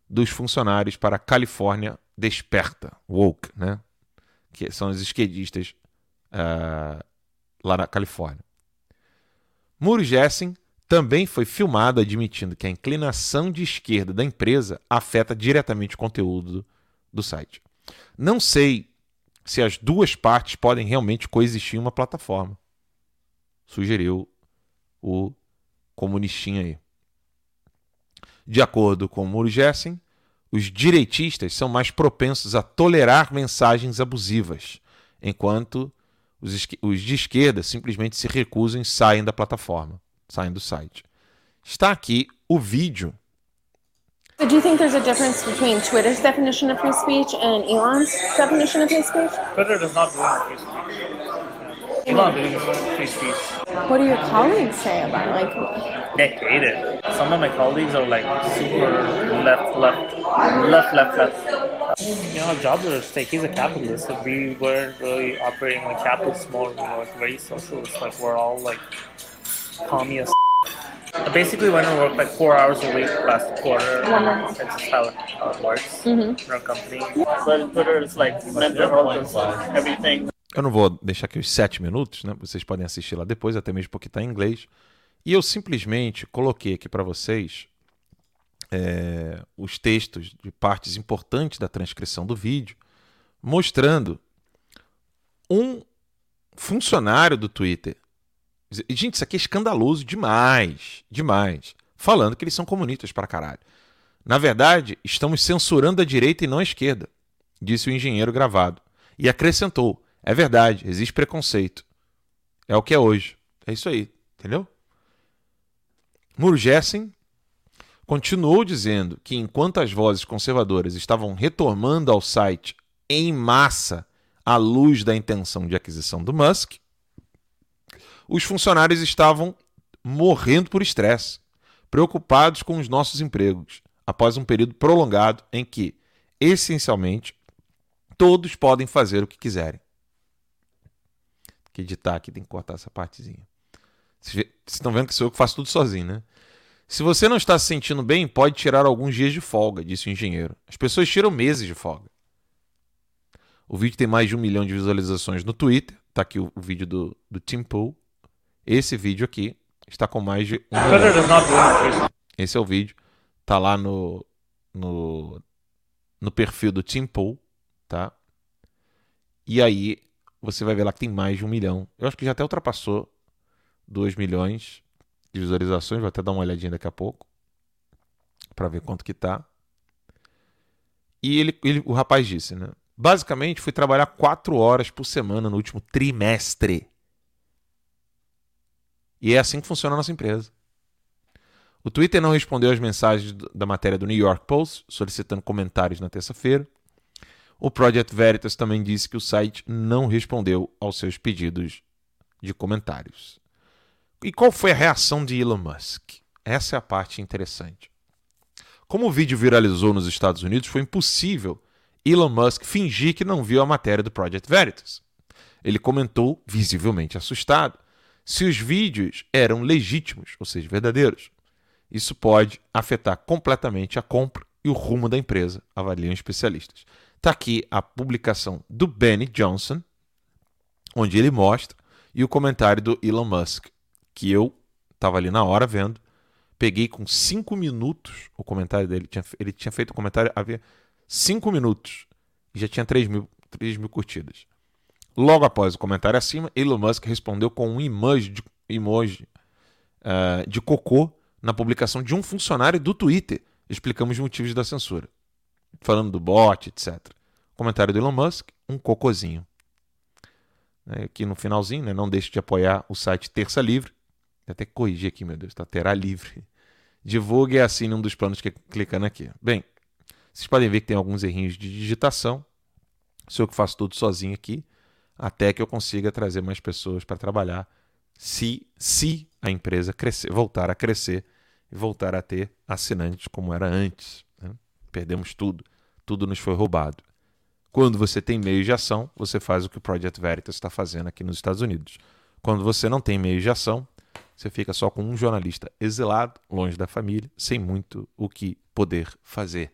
dos funcionários para a Califórnia Desperta, woke, né? Que são os esquerdistas uh, lá na Califórnia. Muro Jessen também foi filmado admitindo que a inclinação de esquerda da empresa afeta diretamente o conteúdo do site. Não sei se as duas partes podem realmente coexistir em uma plataforma, sugeriu o comunistinha aí. De acordo com Muro Jessen, os direitistas são mais propensos a tolerar mensagens abusivas, enquanto os, os de esquerda simplesmente se recusam e saem da plataforma, saem do site. Está aqui o vídeo. So do you think there's a difference between Twitter's definition of free speech and Elon's definition of free speech? Twitter does not free speech. Love doing free speech. What do your colleagues say about it? Like, They hate it. Some of my colleagues are like super left, left, left, left, left. You know, our jobs are at stake. He's a capitalist, so we weren't really operating like capitalists more. We were very socialist. Like we're all like commie as I basically went to work like four hours a week last quarter. That's just how, how it works Mhm. in our company. But Twitter is like mental health everything. Eu não vou deixar aqui os sete minutos, né? Vocês podem assistir lá depois, até mesmo porque está em inglês. E eu simplesmente coloquei aqui para vocês é, os textos de partes importantes da transcrição do vídeo, mostrando um funcionário do Twitter. Gente, isso aqui é escandaloso demais, demais. Falando que eles são comunistas para caralho. Na verdade, estamos censurando a direita e não a esquerda, disse o engenheiro gravado. E acrescentou: é verdade, existe preconceito. É o que é hoje. É isso aí, entendeu? Murgessen continuou dizendo que enquanto as vozes conservadoras estavam retomando ao site em massa à luz da intenção de aquisição do Musk, os funcionários estavam morrendo por estresse, preocupados com os nossos empregos, após um período prolongado em que, essencialmente, todos podem fazer o que quiserem. Que editar aqui, tem que cortar essa partezinha. Vocês estão vendo que sou eu que faço tudo sozinho, né? Se você não está se sentindo bem, pode tirar alguns dias de folga, disse o engenheiro. As pessoas tiram meses de folga. O vídeo tem mais de um milhão de visualizações no Twitter. Tá aqui o, vídeo do, do Tim Pool. Esse vídeo aqui está com mais de um milhão. Esse é o vídeo. Tá lá no, no, no perfil do Tim Pool, tá? E aí você vai ver lá que tem mais de um milhão. Eu acho que já até ultrapassou 2 milhões de visualizações. Vou até dar uma olhadinha daqui a pouco para ver quanto que tá. E ele, ele, o rapaz disse, né? Basicamente, fui trabalhar quatro horas por semana no último trimestre. E é assim que funciona a nossa empresa. O Twitter não respondeu às mensagens da matéria do New York Post, solicitando comentários na terça-feira. O Project Veritas também disse que o site não respondeu aos seus pedidos de comentários. E qual foi a reação de Elon Musk? Essa é a parte interessante. Como o vídeo viralizou nos Estados Unidos, foi impossível Elon Musk fingir que não viu a matéria do Project Veritas. Ele comentou, visivelmente assustado, se os vídeos eram legítimos, ou seja, verdadeiros. Isso pode afetar completamente a compra e o rumo da empresa, avaliam especialistas. Está aqui a publicação do Benny Johnson, onde ele mostra, e o comentário do Elon Musk, que eu estava ali na hora vendo, peguei com cinco minutos o comentário dele. Ele tinha feito o comentário havia cinco minutos e já tinha 3 mil, 3 mil curtidas. Logo após o comentário acima, Elon Musk respondeu com um emoji de, emoji, ah, de cocô na publicação de um funcionário do Twitter, explicando os motivos da censura. Falando do bot, etc. Comentário do Elon Musk, um cocôzinho. É, Aqui no finalzinho, né, não deixe de apoiar o site Terça Livre. Vou até corrigir aqui, meu Deus, tá? Terá Livre. Divulgue e assine um dos planos que clicando aqui. Bem, vocês podem ver que tem alguns errinhos de digitação. Sou eu que faço tudo sozinho aqui, até que eu consiga trazer mais pessoas para trabalhar, se, se a empresa crescer, voltar a crescer e voltar a ter assinantes como era antes. Perdemos tudo, tudo nos foi roubado. Quando você tem meio de ação, você faz o que o Project Veritas está fazendo aqui nos Estados Unidos. Quando você não tem meio de ação, você fica só com um jornalista exilado, longe da família, sem muito o que poder fazer.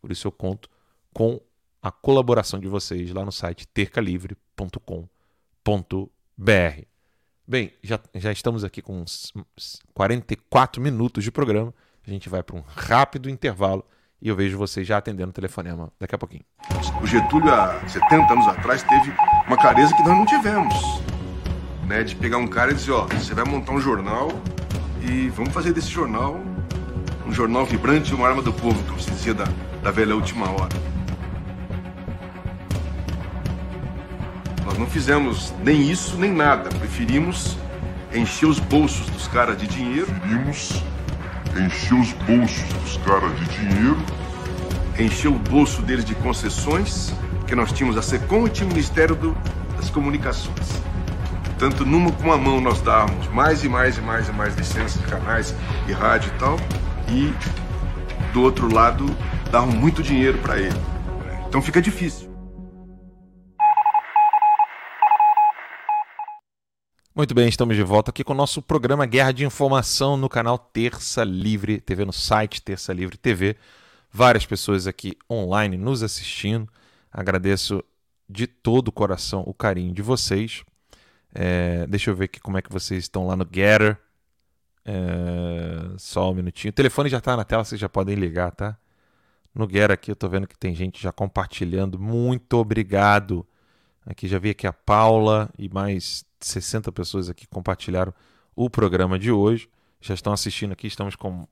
Por isso eu conto com a colaboração de vocês lá no site tercalivre.com.br. Bem, já, já estamos aqui com uns 44 minutos de programa. A gente vai para um rápido intervalo e eu vejo vocês já atendendo o telefonema daqui a pouquinho. O Getúlio, há 70 anos atrás, teve uma clareza que nós não tivemos. Né? De pegar um cara e dizer, ó, você vai montar um jornal e vamos fazer desse jornal um jornal vibrante e uma arma do povo, como se dizia da, da velha última hora. Nós não fizemos nem isso, nem nada. Preferimos encher os bolsos dos caras de dinheiro. Preferimos encher os bolsos dos caras de dinheiro. Encher o bolso deles de concessões, que nós tínhamos a SECOM e o Ministério do- das Comunicações. Tanto numa com uma mão nós darmos mais e mais e mais e mais licenças de canais e rádio e tal, e do outro lado darmos muito dinheiro para ele. Então fica difícil. Muito bem, estamos de volta aqui com o nosso programa Guerra de Informação no canal Terça Livre TV, no site Terça Livre TV. Várias pessoas aqui online nos assistindo. Agradeço de todo o coração o carinho de vocês. É, deixa eu ver aqui como é que vocês estão lá no Getter. É, só um minutinho. O telefone já está na tela, vocês já podem ligar, tá? No Getter aqui eu estou vendo que tem gente já compartilhando. Muito obrigado. Aqui já vi aqui a Paula e mais 60 pessoas aqui compartilharam o programa de hoje. Já estão assistindo aqui, estamos com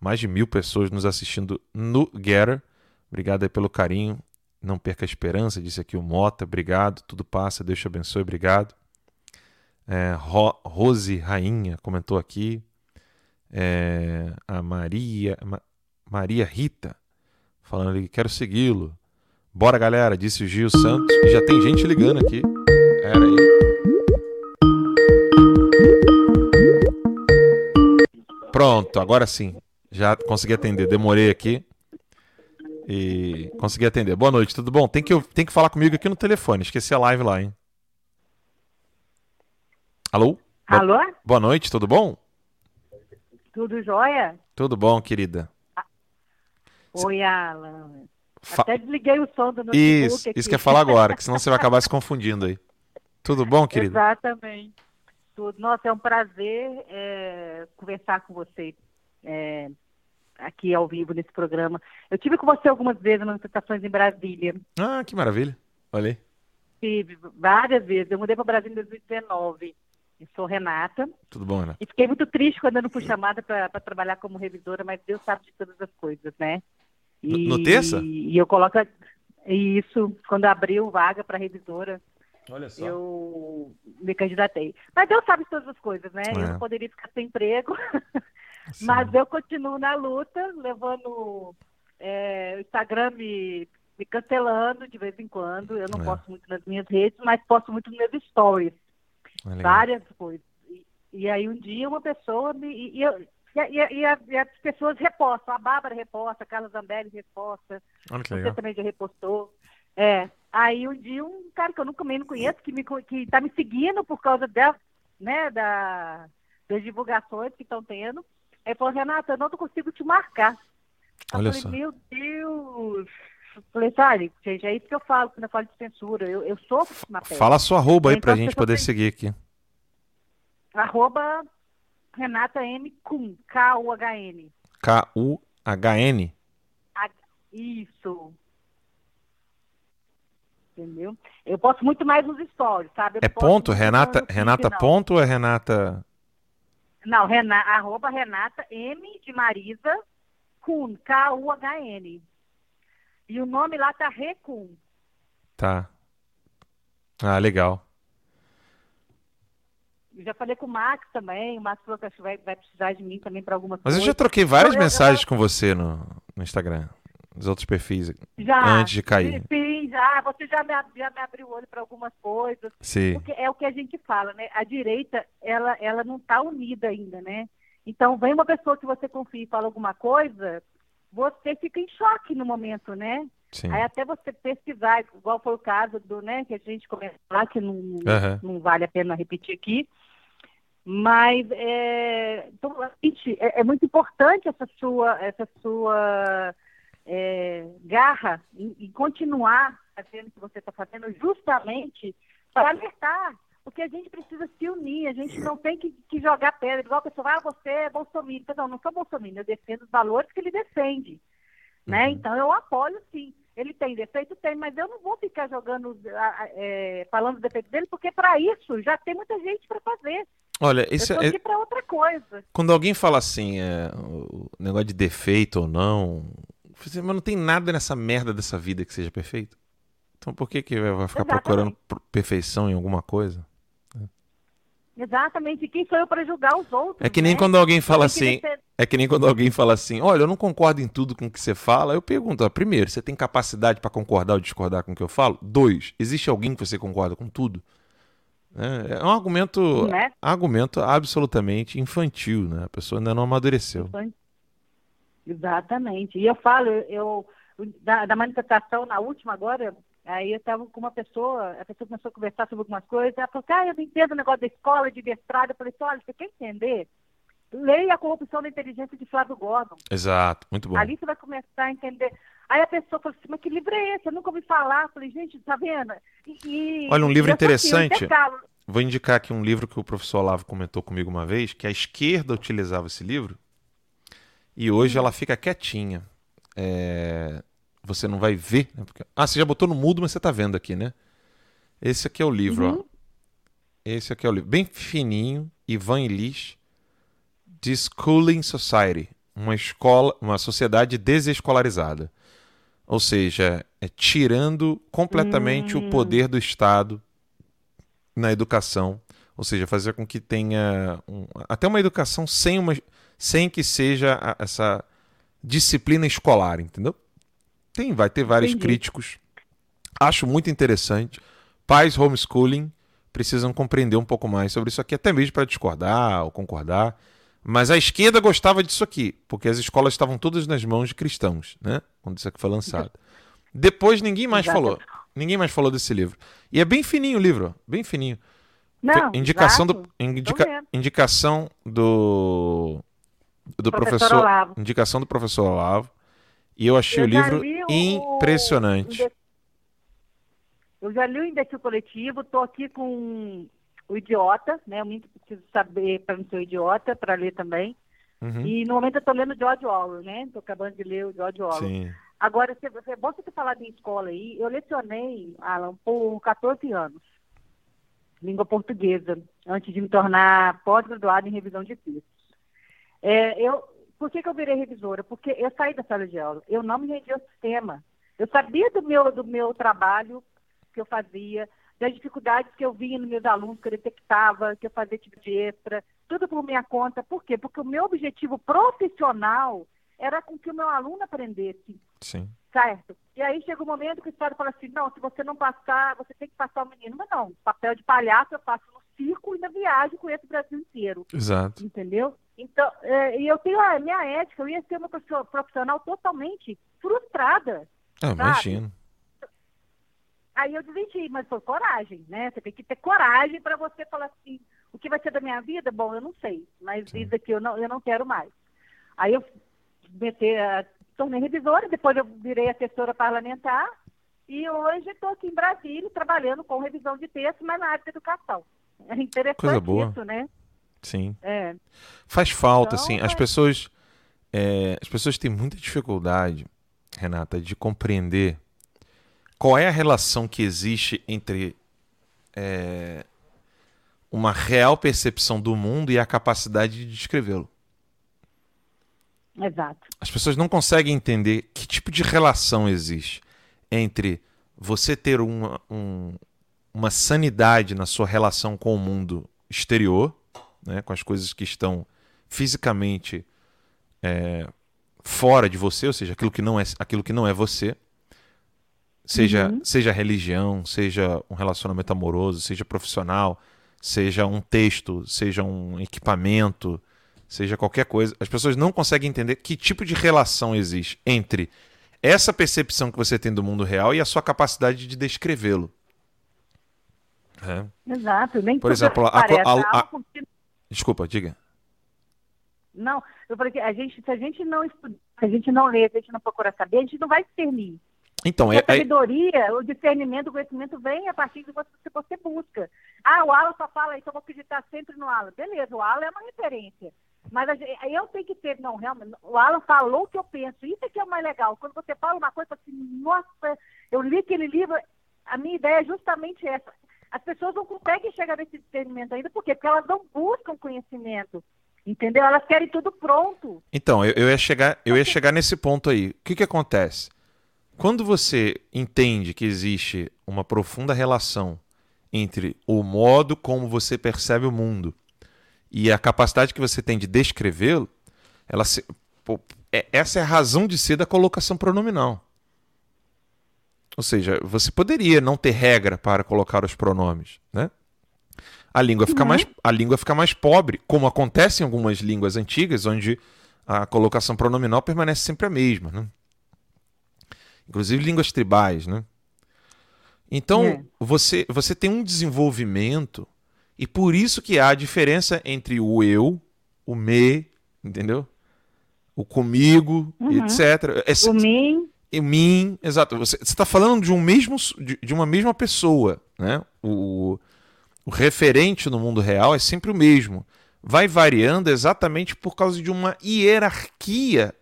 mais de mil pessoas nos assistindo no Getter. Obrigado aí pelo carinho. Não perca a esperança, disse aqui o Mota. Obrigado, tudo passa, Deus te abençoe, obrigado. É, Ro Rose Rainha comentou aqui. É, a Maria, Ma Maria Rita falando ali, quero segui-lo. Bora, galera, disse o Gil Santos. E já tem gente ligando aqui. Era aí. Pronto, agora sim. Já consegui atender. Demorei aqui. E consegui atender. Boa noite, tudo bom? Tem que, tem que falar comigo aqui no telefone. Esqueci a live lá, hein? Alô? Alô? Boa noite, tudo bom? Tudo jóia? Tudo bom, querida. Oi, Alan. Fa... Até desliguei o som do notebook Isso, aqui. isso que ia falar agora, que senão você vai acabar se confundindo aí. Tudo bom, querida? Exatamente tudo. Nossa, é um prazer é, conversar com você é, aqui ao vivo nesse programa. Eu tive com você algumas vezes nas manifestações em Brasília. Ah, que maravilha. Olha aí. Tive várias vezes. Eu mudei para Brasília em 2019. Eu sou Renata. Tudo bom, Renata? E fiquei muito triste quando eu não fui chamada para trabalhar como revisora, mas Deus sabe de todas as coisas, né? E, no, terça? E eu coloco isso, quando abriu vaga para revisora, Olha só. Eu me candidatei. Mas Deus sabe todas as coisas, né? É. Eu poderia ficar sem emprego. Mas eu continuo na luta, levando é, o Instagram me, me cancelando de vez em quando. Eu não É. posto muito nas minhas redes, mas posto muito nos meus stories. É. Várias coisas. E, e aí um dia uma pessoa me. E, e eu- e e e a- e as pessoas repostam. A Bárbara reposta, a Carla Zambelli reposta. Olha que Você legal. também já repostou. É. Aí um dia um cara que eu nunca nem não conheço, que, me, que tá me seguindo por causa da, né, da, das divulgações que estão tendo. Ele falou, Renata, eu não consigo te marcar. Eu Olha falei, só. meu Deus. Eu Falei, sabe, gente, é isso que eu falo quando eu falo de censura. Eu, eu sofro na pele. Fala sua arroba aí Então, pra gente poder seguir aqui. Arroba Renata M. Kuhn, K-U-H-N. K-U-H-N. Isso. Entendeu? Eu posto muito mais nos stories, sabe? Eu É ponto? Renata, Renata ponto ou é Renata... Não, Rena, arroba Renata M de Marisa Kuhn, K-U-H-N. E o nome lá tá Recun. Tá. Ah, legal. Eu já falei com o Max também, o Max falou que acho que vai, vai precisar de mim também para algumas Mas eu coisas. já troquei várias Eu- eu- mensagens com você no, no Instagram. Nos outros perfis. Já, Antes de cair. Sim, já. Você já me, já me abriu o olho para algumas coisas. Sim. Porque é o que a gente fala, né? A direita, ela, ela não está unida ainda, né? Então, vem uma pessoa que você confia e fala alguma coisa, você fica em choque no momento, né? Sim. Aí até você pesquisar, igual foi o caso do, né, que a gente começou lá, que não, Aham. não vale a pena repetir aqui. Mas é, então, gente, é, é muito importante essa sua, essa sua é, garra em, em continuar fazendo o que você está fazendo, justamente para alertar. Porque a gente precisa se unir, a gente não tem que, que jogar pedra. Igual a pessoa, ah, você é bolsominion. Não, não sou bolsominion, eu defendo os valores que ele defende. Né? Então eu apoio sim. Ele tem defeito? Tem, mas eu não vou ficar jogando, é, falando do defeito dele, porque para isso já tem muita gente para fazer. Olha, isso eu tô é, aqui para outra coisa. Quando alguém fala assim, é, o negócio de defeito ou não, mas não tem nada nessa merda dessa vida que seja perfeito. Então por que, que vai ficar procurando per- perfeição em alguma coisa? Exatamente. E quem sou eu para julgar os outros? É que nem né? quando alguém fala que assim, defender- é que nem quando alguém fala assim, olha, eu não concordo em tudo com o que você fala. Eu pergunto, ó, primeiro, você tem capacidade para concordar ou discordar com o que eu falo? Dois, existe alguém que você concorda com tudo? Né? É um argumento, Né? argumento absolutamente infantil, né? A pessoa ainda não amadureceu. Exatamente. E eu falo, eu da, da manifestação na última agora, aí eu estava com uma pessoa, a pessoa começou a conversar sobre algumas coisas, ela falou, ah, eu não entendo o negócio da escola, de mestrado. Eu falei assim, olha, você quer entender? Leia a corrupção da inteligência de Flávio Gordon. Exato, muito bom. Ali você vai começar a entender. Aí a pessoa falou assim, mas que livro é esse? Eu nunca ouvi falar. Eu falei, gente, tá vendo? E- Olha, um livro assim, interessante. intercalo. Vou indicar aqui um livro que o professor Olavo comentou comigo uma vez, que a esquerda utilizava esse livro e hoje ela fica quietinha. É, Você não vai ver. né? Porque- Ah, você já botou no mudo, mas você tá vendo aqui, né? Esse aqui é o livro, Uhum. ó. Esse aqui é o livro. Bem fininho, Ivan Illich, The Schooling Society, uma escola, uma sociedade desescolarizada. Ou seja, é tirando completamente o poder do Estado na educação, ou seja, fazer com que tenha um- até uma educação sem uma sem que seja a- essa disciplina escolar, entendeu? Tem, vai ter vários Entendi. críticos. Acho muito interessante. Pais homeschooling precisam compreender um pouco mais sobre isso aqui, até mesmo para discordar ou concordar. Mas a esquerda gostava disso aqui, porque as escolas estavam todas nas mãos de cristãos, né? Quando isso aqui foi lançado. Depois ninguém mais Exato. falou. Ninguém mais falou desse livro. E é bem fininho o livro, bem fininho. Não, indicação exato. do indica- Tô indicação do do Professor professor, Olavo. indicação do professor Olavo. E eu achei Eu o livro li o- impressionante. Eu já li o Imbecil Coletivo, estou aqui com o Idiota, né? Eu muito preciso saber para não ser Idiota, para ler também. Uhum. E no momento eu estou lendo George Orwell, né? Estou acabando de ler o George Orwell. Sim. Agora, se você, é bom você ter falado em escola aí. Eu lecionei, Alan, por 14 anos, língua portuguesa, antes de me tornar pós-graduada em revisão de textos. É, eu, por que, que eu virei revisora? Porque eu saí da sala de aula, eu não me rendi ao sistema. Eu sabia do meu, do meu trabalho que eu fazia, das dificuldades que eu via nos meus alunos, que eu detectava, que eu fazia tipo de extra, tudo por minha conta. Por quê? Porque o meu objetivo profissional era com que o meu aluno aprendesse, Sim. certo? E aí chega um momento que o Estado fala assim, não, se você não passar, você tem que passar o menino. Mas não, papel de palhaço eu faço no circo e na viagem com esse Brasil inteiro. Exato. Entendeu? Então, é, e eu tenho a minha ética, eu ia ser uma profissional totalmente frustrada. Ah, imagino. Aí eu desisti, mas foi coragem, né? Você tem que ter coragem para você falar assim, o que vai ser da minha vida? Bom, eu não sei, mas isso aqui eu não, eu não quero mais. Aí eu meti, a- tornei revisora, depois eu virei assessora parlamentar e hoje estou aqui em Brasília trabalhando com revisão de texto, mas na área de educação. É interessante Coisa boa. isso, né? Sim. É. Faz falta, Então, assim. As é- pessoas. é, as pessoas têm muita dificuldade, Renata, de compreender qual é a relação que existe entre é, uma real percepção do mundo e a capacidade de descrevê-lo. Exato. As pessoas não conseguem entender que tipo de relação existe entre você ter uma, um- uma sanidade na sua relação com o mundo exterior, né, com as coisas que estão fisicamente é, fora de você, ou seja, aquilo que não é, aquilo que não é você, seja, Uhum. seja religião, seja um relacionamento amoroso, seja profissional, seja um texto, seja um equipamento, seja qualquer coisa. As pessoas não conseguem entender que tipo de relação existe entre essa percepção que você tem do mundo real e a sua capacidade de descrevê-lo. É. Exato. Nem Por exemplo, a- a- a- algo que- Desculpa, diga. Não, eu falei que a gente, se a gente não estudar, se a gente não ler, se a gente não procurar saber, a gente não vai discernir. Então, a é, é- sabedoria, o discernimento, o conhecimento vem a partir de você que você busca. Ah, o Alan só fala isso, eu vou acreditar sempre no Alan. Beleza, o Alan é uma referência. Mas gente- eu tenho que ter, não, realmente, o Alan falou o que eu penso. Isso é que é o mais legal. Quando você fala uma coisa assim, nossa, eu li aquele livro, a minha ideia é justamente essa. As pessoas não conseguem chegar nesse discernimento ainda, por quê? Porque elas não buscam conhecimento. Entendeu? Elas querem tudo pronto. Então, eu, eu ia chegar, eu ia chegar nesse ponto aí. O que, que acontece? Quando você entende que existe uma profunda relação entre o modo como você percebe o mundo e a capacidade que você tem de descrevê-lo, ela se- pô, é- essa é a razão de ser da colocação pronominal. Ou seja, você poderia não ter regra para colocar os pronomes, né? a língua fica Uhum. mais a língua fica mais pobre, como acontece em algumas línguas antigas, onde a colocação pronominal permanece sempre a mesma, né? Inclusive línguas tribais, né? Então, É. você você tem um desenvolvimento e por isso que há a diferença entre o eu, o me, entendeu? O comigo, Uhum. etc. É- O mim. e mim, exato. Você está falando de um mesmo de, de uma mesma pessoa, né? O, o referente no mundo real é sempre o mesmo. Vai variando exatamente por causa de uma hierarquia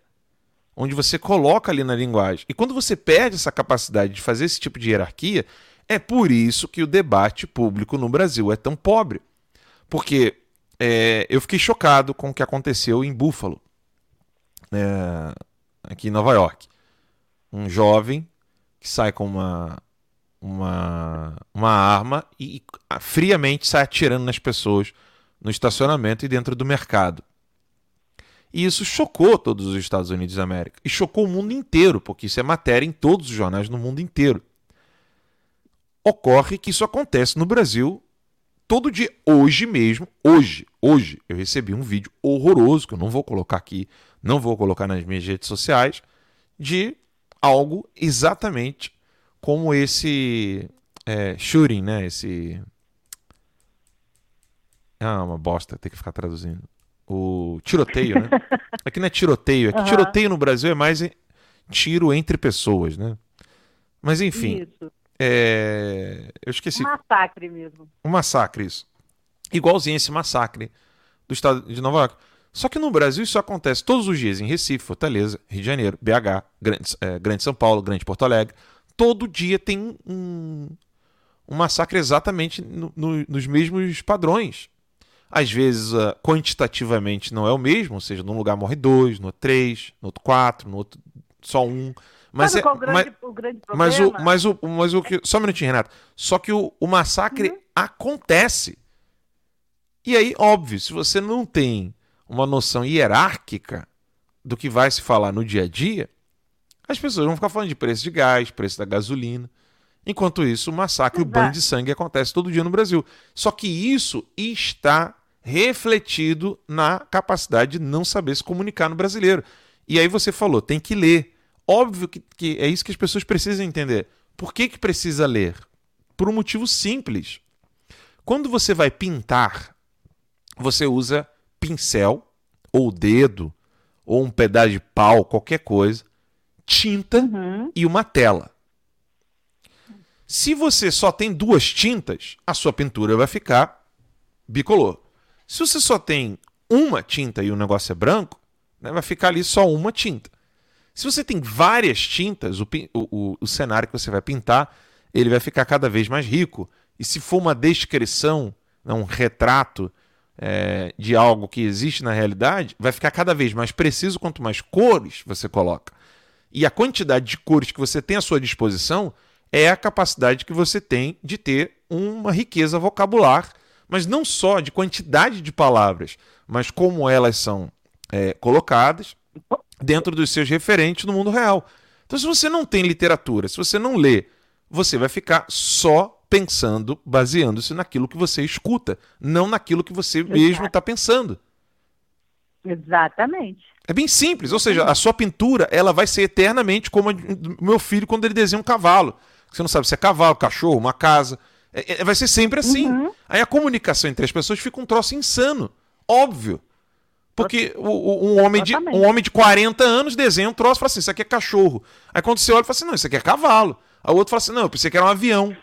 onde você coloca ali na linguagem. E quando você perde essa capacidade de fazer esse tipo de hierarquia, é por isso que o debate público no Brasil é tão pobre. Porque é, eu fiquei chocado com o que aconteceu em Buffalo, é, aqui em Nova York um jovem que sai com uma uma, uma arma e, e friamente sai atirando nas pessoas no estacionamento e dentro do mercado. E isso chocou todos os Estados Unidos da América. E chocou o mundo inteiro, porque isso é matéria em todos os jornais no mundo inteiro. Ocorre que isso acontece no Brasil todo dia, hoje mesmo, hoje, hoje, eu recebi um vídeo horroroso, que eu não vou colocar aqui, não vou colocar nas minhas redes sociais, de algo exatamente como esse é, shooting, né? Esse. Ah, uma bosta, tem que ficar traduzindo. O tiroteio, né? Aqui não é tiroteio, é que Aham. tiroteio no Brasil é mais tiro entre pessoas, né? Mas enfim, Isso. é, eu esqueci. Massacre mesmo. Um massacre, isso. Igualzinho esse massacre do estado de Nova York. Só que no Brasil isso acontece todos os dias em Recife, Fortaleza, Rio de Janeiro, BH, Grande, eh, Grande São Paulo, Grande Porto Alegre. Todo dia tem um, um massacre exatamente no- no- nos mesmos padrões. Às vezes, ah, quantitativamente, não é o mesmo, ou seja, num lugar morre dois, no outro três, no outro quatro, no outro só um. Mas Sabe é, qual o grande, mas- o grande mas o, problema? mas o, mas o que. Só um minutinho, Renato. Só que o, o massacre Uhum. acontece. E aí, óbvio, se você não tem uma noção hierárquica do que vai se falar no dia a dia, as pessoas vão ficar falando de preço de gás, preço da gasolina. Enquanto isso, o massacre, o banho de sangue acontece todo dia no Brasil. Só que isso está refletido na capacidade de não saber se comunicar no brasileiro. E aí você falou, tem que ler. Óbvio que, que é isso que as pessoas precisam entender. Por que, que precisa ler? Por um motivo simples. Quando você vai pintar, você usa pincel, ou dedo, ou um pedaço de pau, qualquer coisa, tinta e uma tela. Se você só tem duas tintas, a sua pintura vai ficar bicolor. Se você só tem uma tinta e o negócio é branco, né, vai ficar ali só uma tinta. Se você tem várias tintas, o, o- o cenário que você vai pintar, ele vai ficar cada vez mais rico. E se for uma descrição, né, um retrato é, de algo que existe na realidade, vai ficar cada vez mais preciso quanto mais cores você coloca. E a quantidade de cores que você tem à sua disposição é a capacidade que você tem de ter uma riqueza vocabular, mas não só de quantidade de palavras, mas como elas são é, colocadas dentro dos seus referentes no mundo real. Então, se você não tem literatura, se você não lê, você vai ficar só pensando, baseando-se naquilo que você escuta, não naquilo que você mesmo está pensando. Exatamente. É bem simples, ou seja, a sua pintura ela vai ser eternamente como a do meu filho quando ele desenha um cavalo. Você não sabe se é cavalo, cachorro, uma casa. É- é- vai ser sempre assim. Aí a comunicação entre as pessoas fica um troço insano. Óbvio. Porque o- o- um, homem de, um homem de 40 anos desenha um troço e fala assim: Isso aqui é cachorro. Aí quando você olha, fala assim: Não, isso aqui é cavalo. Aí o outro fala assim: Não, eu pensei que era um avião.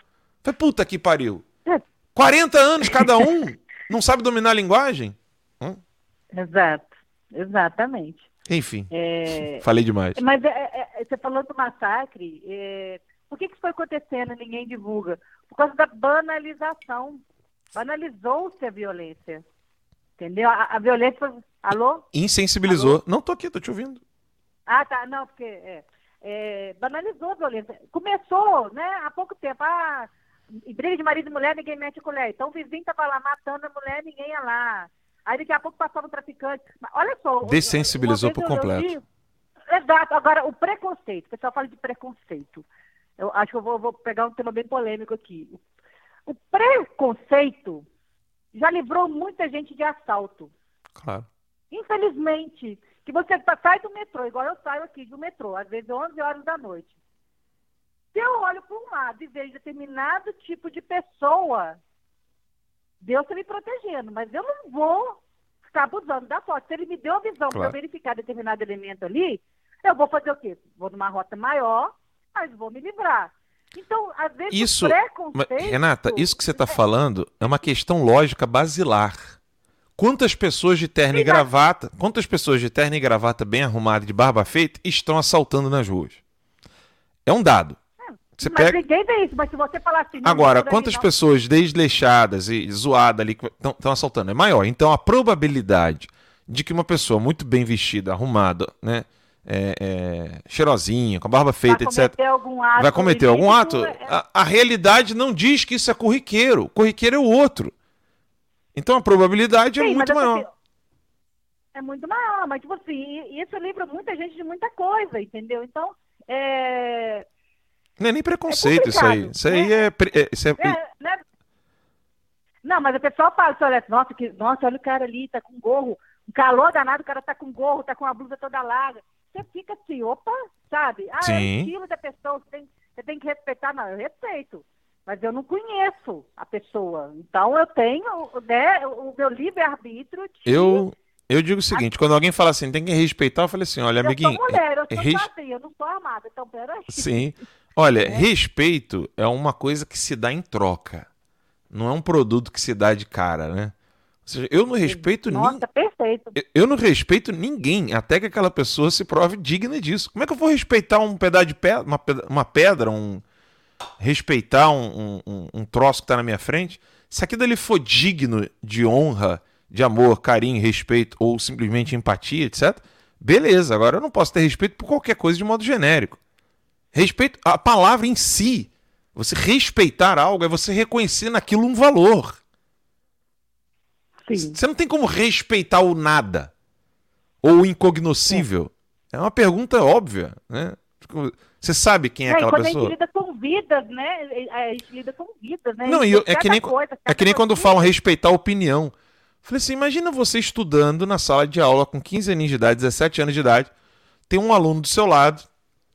Falei, puta que pariu. 40 anos cada um. Não sabe dominar a linguagem? Hum? Exato. Exatamente. Enfim. É, Falei demais. Mas é, é, é, você falou do massacre. Por que, que isso foi acontecendo ninguém divulga? Por causa da banalização. Banalizou-se a violência. Entendeu? A, a violência foi. Alô? Insensibilizou. Não tô aqui, tô te ouvindo. Ah, tá. Não, porque é, é, banalizou a violência. Começou, né, há pouco tempo. Ah, em briga de marido e mulher, ninguém mete colher. Então o vizinho estava lá matando a mulher, ninguém ia lá. Aí daqui a pouco passava um traficante. Mas Olha só. Dessensibilizou por completo. li- Exato. Agora, o preconceito. O pessoal fala de preconceito. Eu acho que eu vou, vou pegar um tema bem polêmico aqui. O preconceito já livrou muita gente de assalto. Claro. Infelizmente, que você tá- sai do metrô, igual eu saio aqui do metrô, às vezes 11 horas da noite. Se eu olho para um lado e vejo determinado tipo de pessoa, Deus está me protegendo, mas eu não vou ficar abusando da foto. Se ele me deu a visão para Claro. eu verificar determinado elemento ali, eu vou fazer o quê? Vou numa rota maior, mas vou me livrar. Então, às vezes, Isso, preconceito... Renata, isso que você está falando é uma questão lógica basilar. Quantas pessoas de terno e gravata, quantas pessoas de terno e gravata bem arrumadas, de barba feita, estão assaltando nas ruas? É um dado. Você mas pega... ninguém vê isso, mas se você falar assim... Agora, quantas pessoas desleixadas e zoadas ali estão assaltando? É maior. Então, a probabilidade de que uma pessoa muito bem vestida, arrumada, né, é, é, cheirosinha, com a barba feita, vai etc., algum ato vai cometer algum ato, é- a, a realidade não diz que isso é corriqueiro. Corriqueiro é o outro. Então, a probabilidade é Sim, muito mas essa maior. É muito maior, mas tipo assim, isso livra muita gente de muita coisa, entendeu? Então, é... Não é nem preconceito isso aí. Isso aí é... pre- é- isso é- é, né? Não, mas o pessoal fala assim, olha, nossa, que, nossa, olha o cara ali, tá com gorro, um calor danado, o cara tá com gorro, tá com a blusa toda larga. Você fica assim, opa, sabe? Ah, é Sim. o estilo da pessoa, você tem, você tem que respeitar. Não, eu respeito, mas eu não conheço a pessoa. Então eu tenho né, o meu livre-arbítrio de... Eu, eu digo o seguinte, quando alguém fala assim, tem que respeitar, eu falei assim, olha, eu amiguinho... sou mulher, eu sou res- sozinha, eu não sou armada, então peraí. Sim. Olha, respeito é uma coisa que se dá em troca. Não é um produto que se dá de cara, né? Ou seja, eu não respeito ninguém. Perfeito. Eu- Eu não respeito ninguém até que aquela pessoa se prove digna disso. Como é que eu vou respeitar um pedaço de pedra, uma pedra, uma pedra um, respeitar um, um- um, um troço que está na minha frente? Se aquilo ali for digno de honra, de amor, carinho, respeito ou simplesmente empatia, etc., beleza. Agora eu não posso ter respeito por qualquer coisa de modo genérico. Respeito, a palavra em si, você respeitar algo é você reconhecer naquilo um valor. Você não tem como respeitar o nada ou o incognoscível. É, uma pergunta óbvia, né? Você sabe quem é e aquela quando a pessoa? gente lida com vidas, né? A gente lida com vidas, né? Não, E eu- é que nem, coisa, é que nem quando falam respeitar a opinião. Falei assim, imagina você estudando na sala de aula com 15 anos de idade, 17 anos de idade, tem um aluno do seu lado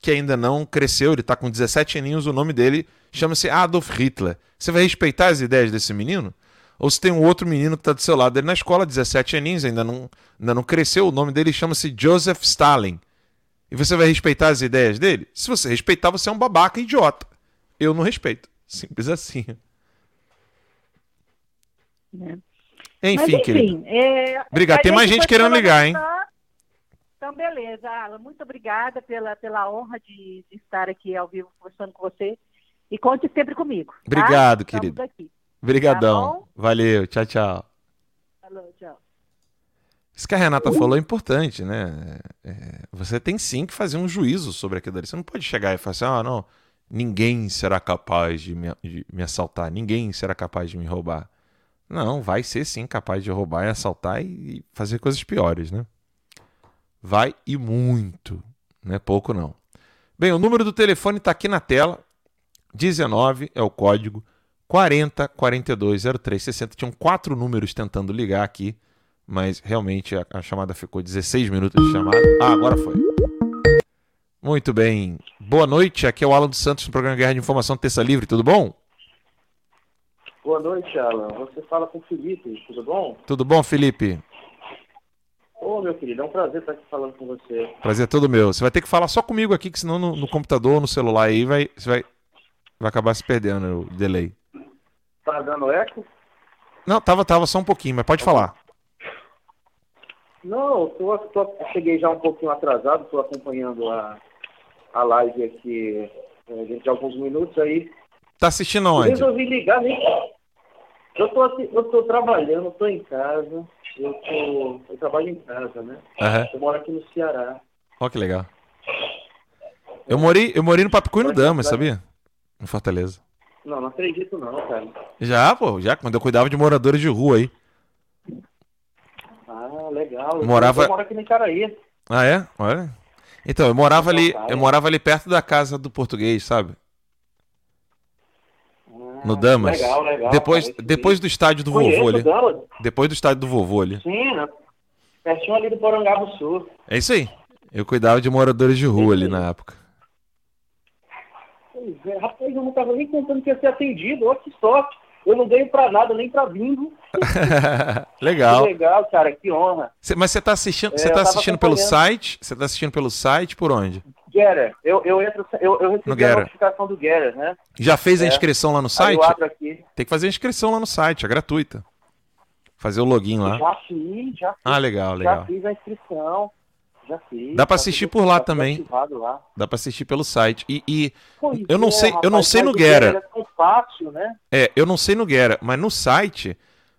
que ainda não cresceu, ele está com 17 aninhos, o nome dele chama-se Adolf Hitler. Você vai respeitar as ideias desse menino? Ou se tem um outro menino que está do seu lado dele na escola, 17 aninhos, ainda não, ainda não cresceu, o nome dele chama-se Joseph Stalin. E você vai respeitar as ideias dele? Se você respeitar, você é um babaca idiota. Eu não respeito. Simples assim. Né? Enfim, Mas, querido. é, Obrigado. Tem mais gente querendo ligar, hein? Então, beleza, Alan. Muito obrigada pela, pela honra de, de estar aqui ao vivo conversando com você. E conte sempre comigo. tá? Obrigado, Estamos querido. aqui. Obrigadão. Tá? Valeu. Tchau, tchau. Falou, tchau. Isso que a Renata falou é importante, né? É, você tem sim que fazer um juízo sobre aquilo ali. Você não pode chegar e falar assim, ah, não, ninguém será capaz de me, de me assaltar, ninguém será capaz de me roubar. Não, vai ser sim capaz de roubar e assaltar e fazer coisas piores, né? Vai e muito, não é pouco não. Bem, o número do telefone está aqui na tela. 19 é o código 40 42 03 60. Tinham quatro números tentando ligar aqui, mas realmente a, a chamada ficou 16 minutos de chamada. Ah, agora foi. Muito bem. Boa noite, aqui é o Alan dos Santos no programa Guerra de Informação Terça Livre, tudo bom? Boa noite, Alan. Você fala com o Felipe, tudo bom? Tudo bom, Felipe? Ô, meu querido, é um prazer estar aqui falando com você. Prazer é todo meu. Você vai ter que falar só comigo aqui, que senão no, no computador ou no celular aí vai, você vai, vai acabar se perdendo o delay. Tá dando eco? Não, tava, tava só um pouquinho, mas pode falar. Não, eu tô, tô- cheguei já um pouquinho atrasado, estou acompanhando a, a live aqui é, dentro de alguns minutos aí. Tá assistindo Eu aonde? resolvi ligar, nem... Eu tô, eu tô trabalhando, eu tô em casa. Eu, tô, eu trabalho em casa, né? Aham. Eu moro aqui no Ceará. Ó, que legal. Eu morei, eu morei no Papicu e no Damas, sabia? No Fortaleza. Não, não acredito não, cara. Já, pô, já, quando eu cuidava de moradores de rua aí. Ah, legal. Eu- Morava- Eu moro aqui no Icaraí. Ah, é? Olha. Então, eu morava ali, eu morava ali perto da casa do português, sabe? no Damas. legal, legal, depois, cara, depois do estádio do Conheço vovô ali. Damas. Depois do estádio do vovô ali. Sim, né? Pertinho ali do Porangaba Sul. É isso aí. Eu cuidava de moradores de rua ali na época. Pois é, rapaz, eu não tava nem contando que ia ser atendido. Olha que sorte. Eu não ganho pra nada, nem pra bingo. Legal. Que legal, cara, que honra. Cê- mas você tá assistindo, É, você eu tá assistindo pelo acompanhando. site? Você tá assistindo pelo site por onde? Getter, eu, eu, entro, eu, eu No recebi a Getter. notificação do Getter, né? Já fez a É. inscrição lá no site? Tem que fazer a inscrição lá no site, é gratuita. Fazer o login lá. Já fiz, já fiz. Ah, legal, Já legal. fiz a inscrição. Já fiz. Dá já assistir por lá também. Lá. Dá pra assistir pelo site. E, e eu não é, sei, eu rapaz, não sei no Guera. É fácil, né? É, eu não sei no Guera, mas no site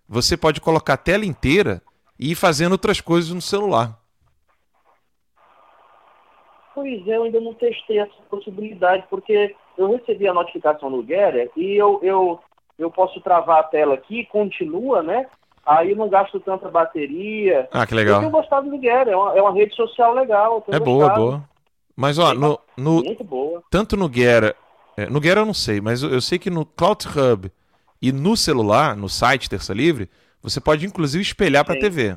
você pode colocar a tela inteira e ir fazendo outras coisas no celular. Pois é, eu ainda não testei essa possibilidade, porque eu recebi a notificação no Getter e eu, eu, eu posso travar a tela aqui, continua, né? Aí não gasto tanta bateria. Ah, que legal. Eu tenho gostado do Getter, é uma, é uma rede social legal. É boa, gostado. boa. Mas ó, no, no- Muito boa. tanto no Guera, é, no Guera eu não sei, mas eu, eu sei que no Cloud Hub e no celular, no site Terça Livre, você pode inclusive espelhar para Sim. TV.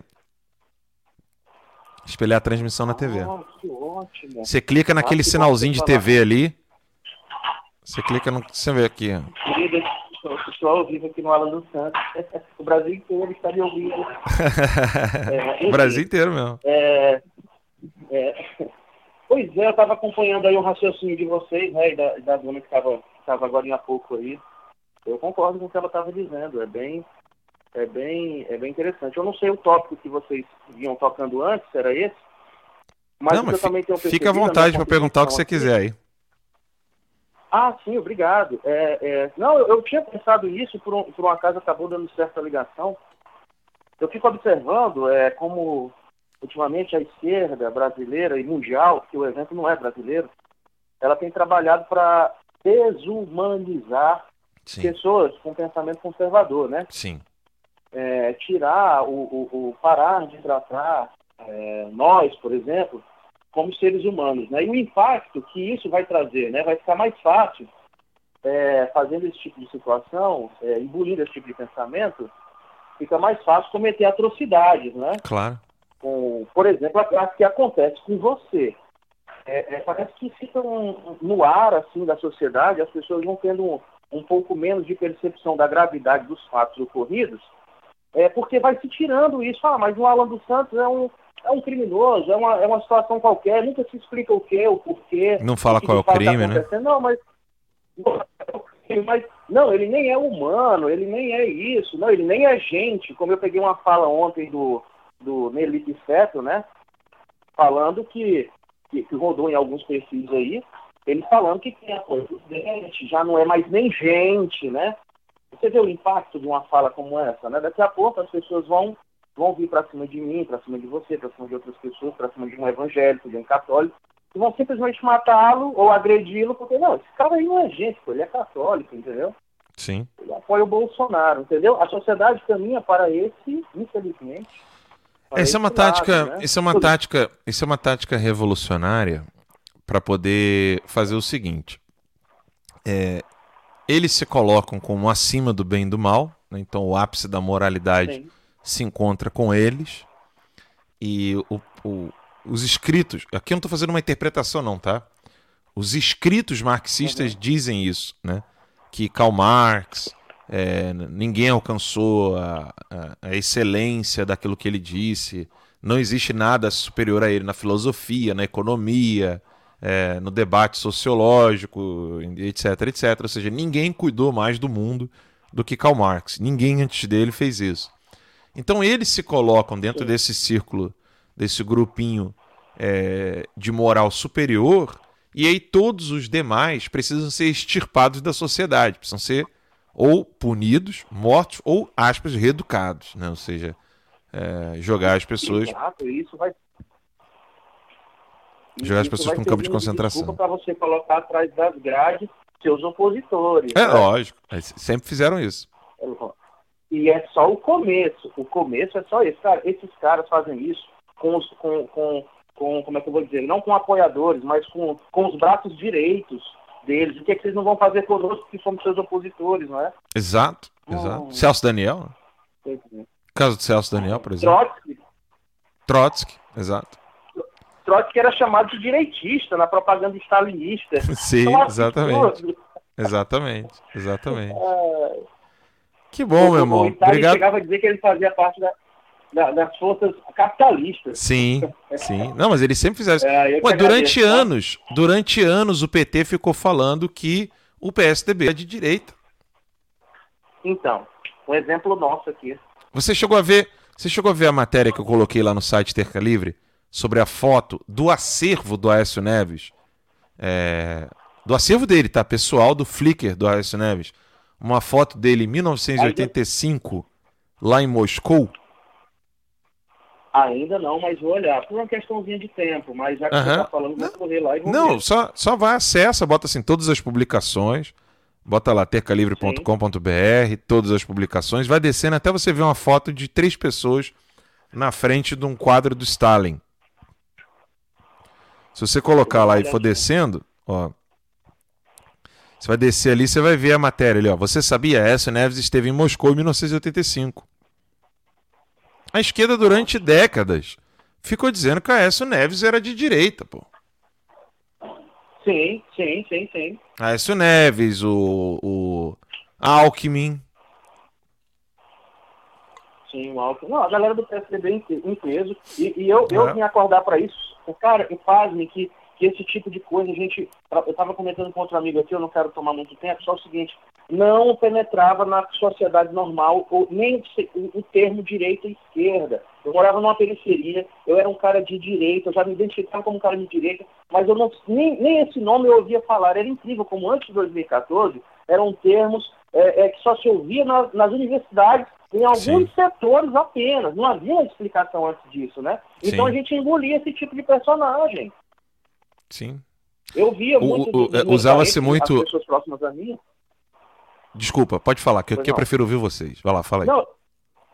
Espelhar a transmissão na TV. Ah, que ótimo. Você clica naquele Ah, sinalzinho de. TV ali. Você clica no. Você vê aqui. ó. Estou ao vivo aqui no Alan dos Santos. o Brasil inteiro está me ouvindo. É, enfim. o Brasil inteiro mesmo. É, é, pois é, eu estava acompanhando aí o raciocínio de vocês, né, e da, da dona que estava agora há pouco aí. Eu concordo com o que ela estava dizendo, é bem, é, bem, é bem interessante. Eu não sei o tópico que vocês vinham tocando antes, era esse? Mas não, mas eu também tenho fica à vontade para perguntar o que você quiser aí. Ah, sim, obrigado. É, é, não, eu, eu tinha pensado nisso, por um, por um acaso acabou dando certa ligação. Eu fico observando é, como, ultimamente, a esquerda brasileira e mundial, que o evento não é brasileiro, ela tem trabalhado para desumanizar Sim. pessoas com pensamento conservador, né? Sim. É, tirar, o, o, o parar de tratar é, nós, por exemplo, como seres humanos, né? E o impacto que isso vai trazer, né? Vai ficar mais fácil é, fazendo esse tipo de situação, é, engolindo esse tipo de pensamento, fica mais fácil cometer atrocidades, né? Claro. Com, por exemplo, a que acontece com você. É, é, parece que fica um- no ar assim da sociedade, as pessoas vão tendo um, um pouco menos de percepção da gravidade dos fatos ocorridos, é porque vai se tirando isso. Ah, mas o Alan dos Santos é um, é um criminoso, é uma, é uma situação qualquer, nunca se explica o que, o porquê. Não fala qual é o tá crime, né? Não, mas mas não, ele nem é humano, ele nem é isso, não, ele nem é gente. Como eu peguei uma fala ontem do, do Nelite Feto, né? Falando que, que, que rodou em alguns perfis aí, ele falando que tem a coisa do dente, já não é mais nem gente, né? Você vê o impacto de uma fala como essa, né? Daqui a pouco as pessoas vão, vão vir para cima de mim, para cima de você, para cima de outras pessoas, para cima de um evangélico, de um católico, e vão simplesmente matá-lo ou agredi-lo, porque não, esse cara aí não é gente, pô, ele é católico, entendeu? Sim. Ele apoia o Bolsonaro, entendeu? A sociedade caminha para esse, infelizmente. para Essa é uma lado, tática, né? isso é uma Tudo- tática, isso é uma tática revolucionária para poder fazer o seguinte: é, eles se colocam como acima do bem e do mal, né? então o ápice da moralidade Sim. Se encontra com eles e o- o- os escritos. Aqui eu não estou fazendo uma interpretação não, tá? Os escritos marxistas dizem isso, né? Que Karl Marx é, ninguém alcançou a, a- a excelência daquilo que ele disse. Não existe nada superior a ele na filosofia, na economia, é, no debate sociológico, etc, etc. Ou seja, ninguém cuidou mais do mundo do que Karl Marx. Ninguém antes dele fez isso. Então eles se colocam dentro desse círculo, desse grupinho é, de moral superior, e aí todos os demais precisam ser extirpados da sociedade, precisam ser ou punidos, mortos, ou, aspas, reeducados, né? ou seja, é, jogar as pessoas, Exato, isso vai. jogar as pessoas para um campo de concentração. Para você colocar atrás das grades seus opositores. É né? lógico, sempre fizeram isso. E é só o começo. O começo é só isso. Cara, esses caras fazem isso com os. Com, com, com, como é que eu vou dizer? Não com apoiadores, mas com, com os braços direitos deles. O que, é que vocês não vão fazer conosco que somos seus opositores, não é? Exato, exato. Hum. Celso Daniel. Caso do Celso Daniel, por exemplo. Trotsky, Trotsky, exato. Trotsky era chamado de direitista na propaganda stalinista. Sim, exatamente. absurdo. Exatamente, exatamente. É, Que bom, meu irmão. Obrigado. chegava a dizer que ele fazia parte da- da- das forças capitalistas. Sim, sim. Não, mas eles sempre fizeram isso. É, Ué, durante agradeço, tá? anos, durante anos o PT ficou falando que o PSDB é de direita. Então, um exemplo nosso aqui. Você chegou a ver, você chegou a ver a matéria que eu coloquei lá no site Terca Livre sobre a foto do acervo do Aécio Neves? É, do acervo dele, tá? Pessoal do Flickr do Aécio Neves. Uma foto dele em 1985, lá em Moscou. Ainda não, mas vou olhar. Por uma questãozinha de tempo, mas já que você está falando, vou correr lá e vou Não, ver. só, só vai, acessa, bota assim todas as publicações, bota lá tercalivre.com.br, todas as publicações, vai descendo até você ver uma foto de três pessoas na frente de um quadro do Stalin. Se você colocar lá e for descendo, ó, você vai descer ali, você vai ver a matéria ali, ó. Você sabia? Aécio Neves esteve em Moscou em 1985. A esquerda durante décadas ficou dizendo que Aécio Neves era de direita, pô. Sim, sim, sim, sim. Aécio Neves, o, o Alckmin. Sim, o Alckmin. Não, a galera do PSDB em pe- em peso. E, e eu, eu É. vim acordar para isso. Cara, e pasme que, que esse tipo de coisa a gente. Eu estava comentando com outro amigo aqui, eu não quero tomar muito tempo, só o seguinte: não penetrava na sociedade normal, ou nem o, termo direita e esquerda. Eu morava numa periferia, eu era um cara de direita, eu já me identificava como um cara de direita, mas eu não, nem, nem esse nome eu ouvia falar. Era incrível como antes de 2014 eram termos é, é, que só se ouvia na- nas universidades, em alguns Sim. setores apenas. Não havia explicação antes disso, né? Então Sim. a gente engolia esse tipo de personagem. Sim. Eu via muito. meus usava-se muito- As pessoas próximas a mim. Desculpa, pode falar, que, Pois que eu prefiro ouvir vocês. Vai lá, fala aí. Não,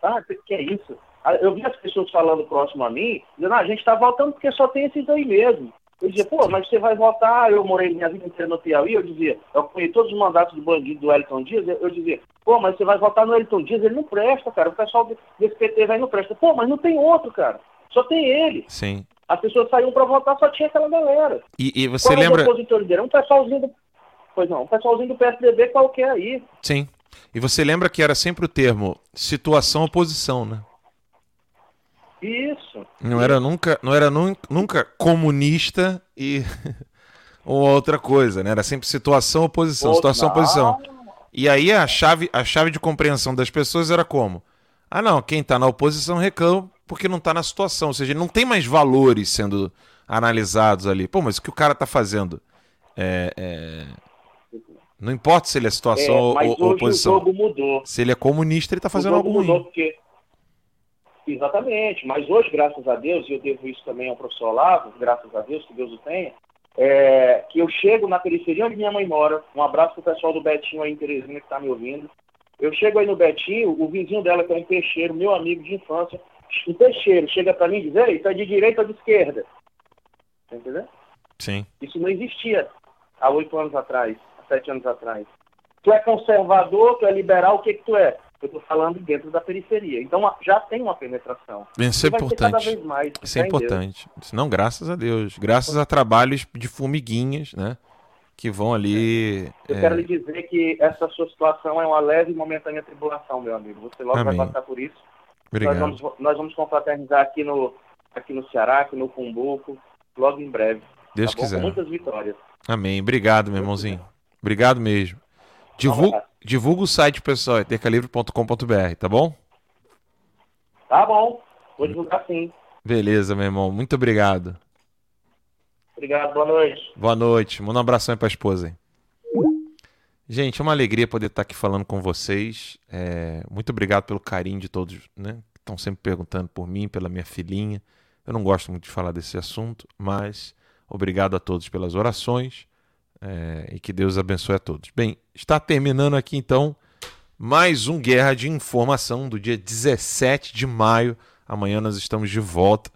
ah, que que é isso? Ah, Eu vi as pessoas falando próximo a mim, dizendo, ah, a gente tá votando porque só tem esses aí mesmo. Eu dizia, pô, mas você vai votar, eu morei minha vida inteira no Piauí, eu dizia, eu conheci todos os mandatos do bandido do Elton Dias, eu eu dizia, pô, mas você vai votar no Elton Dias, ele não presta, cara, o pessoal de- desse PT vai não presta. Pô, mas não tem outro, cara, só tem ele. Sim. As pessoas saíam pra votar, só tinha aquela galera. E, e você é lembra. os opositores dele? Um pessoalzinho do... Pois não, um pessoalzinho do PSDB qualquer aí. Sim. E você lembra que era sempre o termo situação-oposição, né? Isso. Não era nunca, não era nun- nunca comunista e ou outra coisa, né? Era sempre situação oposição, situação oposição. E aí a chave, a chave de compreensão das pessoas era como? Ah, não, quem tá na oposição reclama porque não tá na situação, ou seja, não tem mais valores sendo analisados ali. Pô, mas o que o cara tá fazendo? É, é, Não importa se ele é situação É, ou, mas ou hoje oposição. o jogo mudou. Se ele é comunista, ele tá fazendo algo mudou ruim. porque... Exatamente, mas hoje, graças a Deus, e eu devo isso também ao professor Olavo, graças a Deus, que Deus o tenha, é, que eu chego na periferia onde minha mãe mora, um abraço pro pessoal do Betinho aí em Teresina que está me ouvindo, eu chego aí no Betinho, o vizinho dela, que é um peixeiro, meu amigo de infância, um peixeiro, chega para mim e diz, ei, tá de direita ou de esquerda? Tá entendendo? Sim. Isso não existia há oito anos atrás, há sete anos atrás. Tu é conservador, tu é liberal, o que que tu é? Eu estou falando dentro da periferia. Então já tem uma penetração. Isso é importante. mais, Isso é Deus. importante. Não, graças a Deus. Graças a trabalhos de formiguinhas, né? Que vão ali. Eu é, quero lhe dizer que essa sua situação é uma leve e momentânea tribulação, meu amigo. Você logo Amém. vai passar por isso. Obrigado. Nós vamos, nós vamos confraternizar aqui no, aqui no Ceará, aqui no Cumbuco, logo em breve. Deus tá quiser. Com muitas vitórias. Amém. Obrigado, meu irmãozinho. Obrigado mesmo. Divulga, divulga o site, pessoal, é tercalivre.com.br, tá bom? Tá bom. Vou divulgar sim. Beleza, meu irmão. Muito obrigado. Obrigado, boa noite. Boa noite. Manda um abração aí pra esposa aí. Gente, é uma alegria poder estar aqui falando com vocês. É, muito obrigado pelo carinho de todos, né? Que estão sempre perguntando por mim, pela minha filhinha. Eu não gosto muito de falar desse assunto, mas obrigado a todos pelas orações é, e que Deus abençoe a todos. Bem, está terminando aqui então mais um Guerra de Informação do dia 17 de maio. Amanhã nós estamos de volta.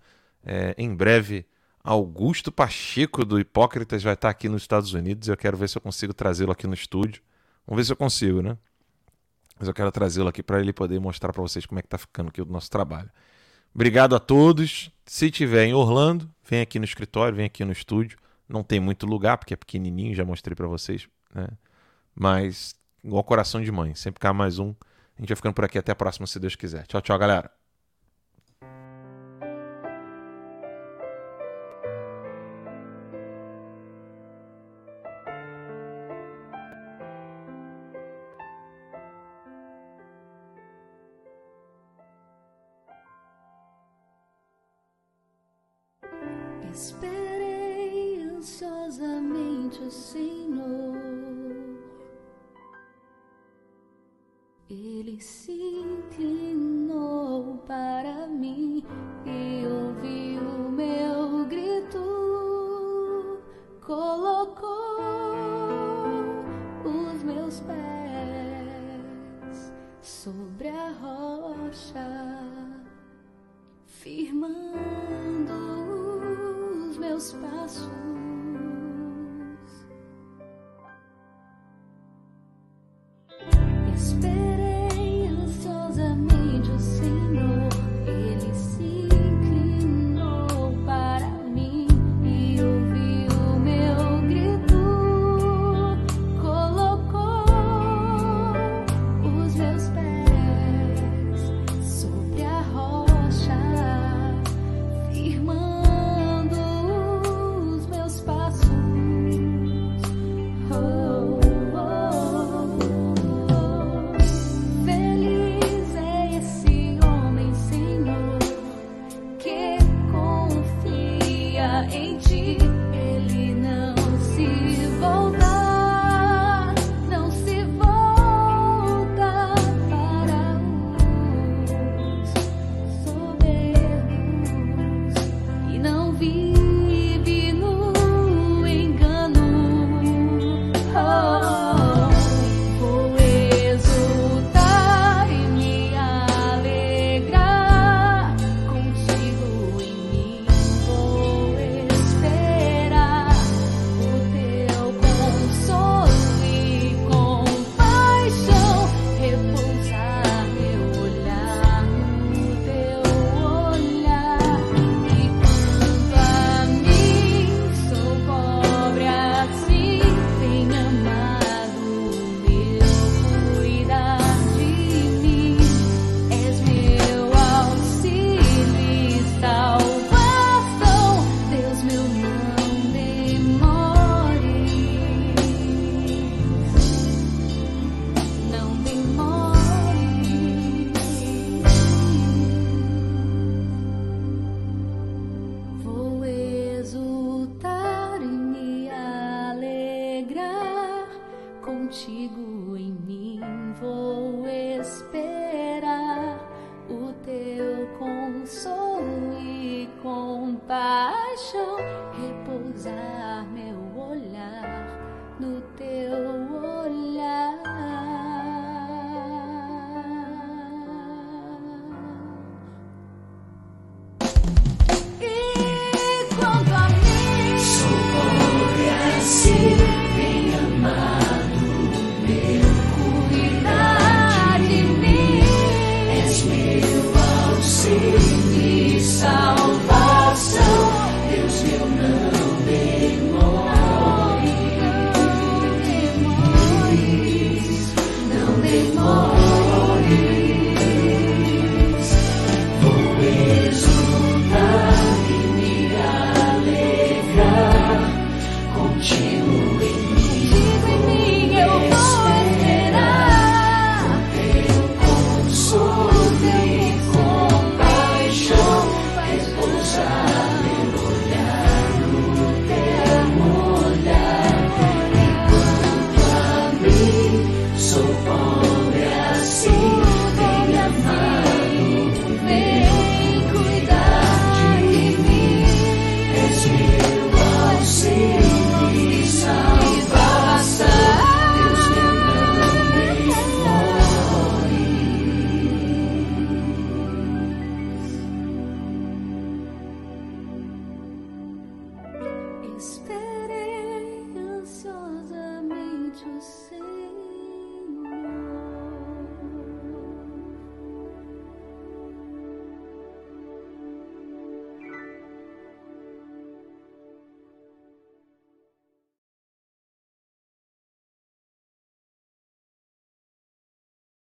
É, em breve Augusto Pacheco do Hipócritas vai estar aqui nos Estados Unidos. Eu quero ver se eu consigo trazê-lo aqui no estúdio. Vamos ver se eu consigo, né? Mas eu quero trazê-lo aqui para ele poder mostrar para vocês como é que tá ficando aqui o nosso trabalho. Obrigado a todos. Se tiver em Orlando, vem aqui no escritório, vem aqui no estúdio. Não tem muito lugar porque é pequenininho, já mostrei para vocês, né? Mas igual coração de mãe, sempre cá mais um. A gente vai ficando por aqui até a próxima, se Deus quiser. Tchau, tchau, galera.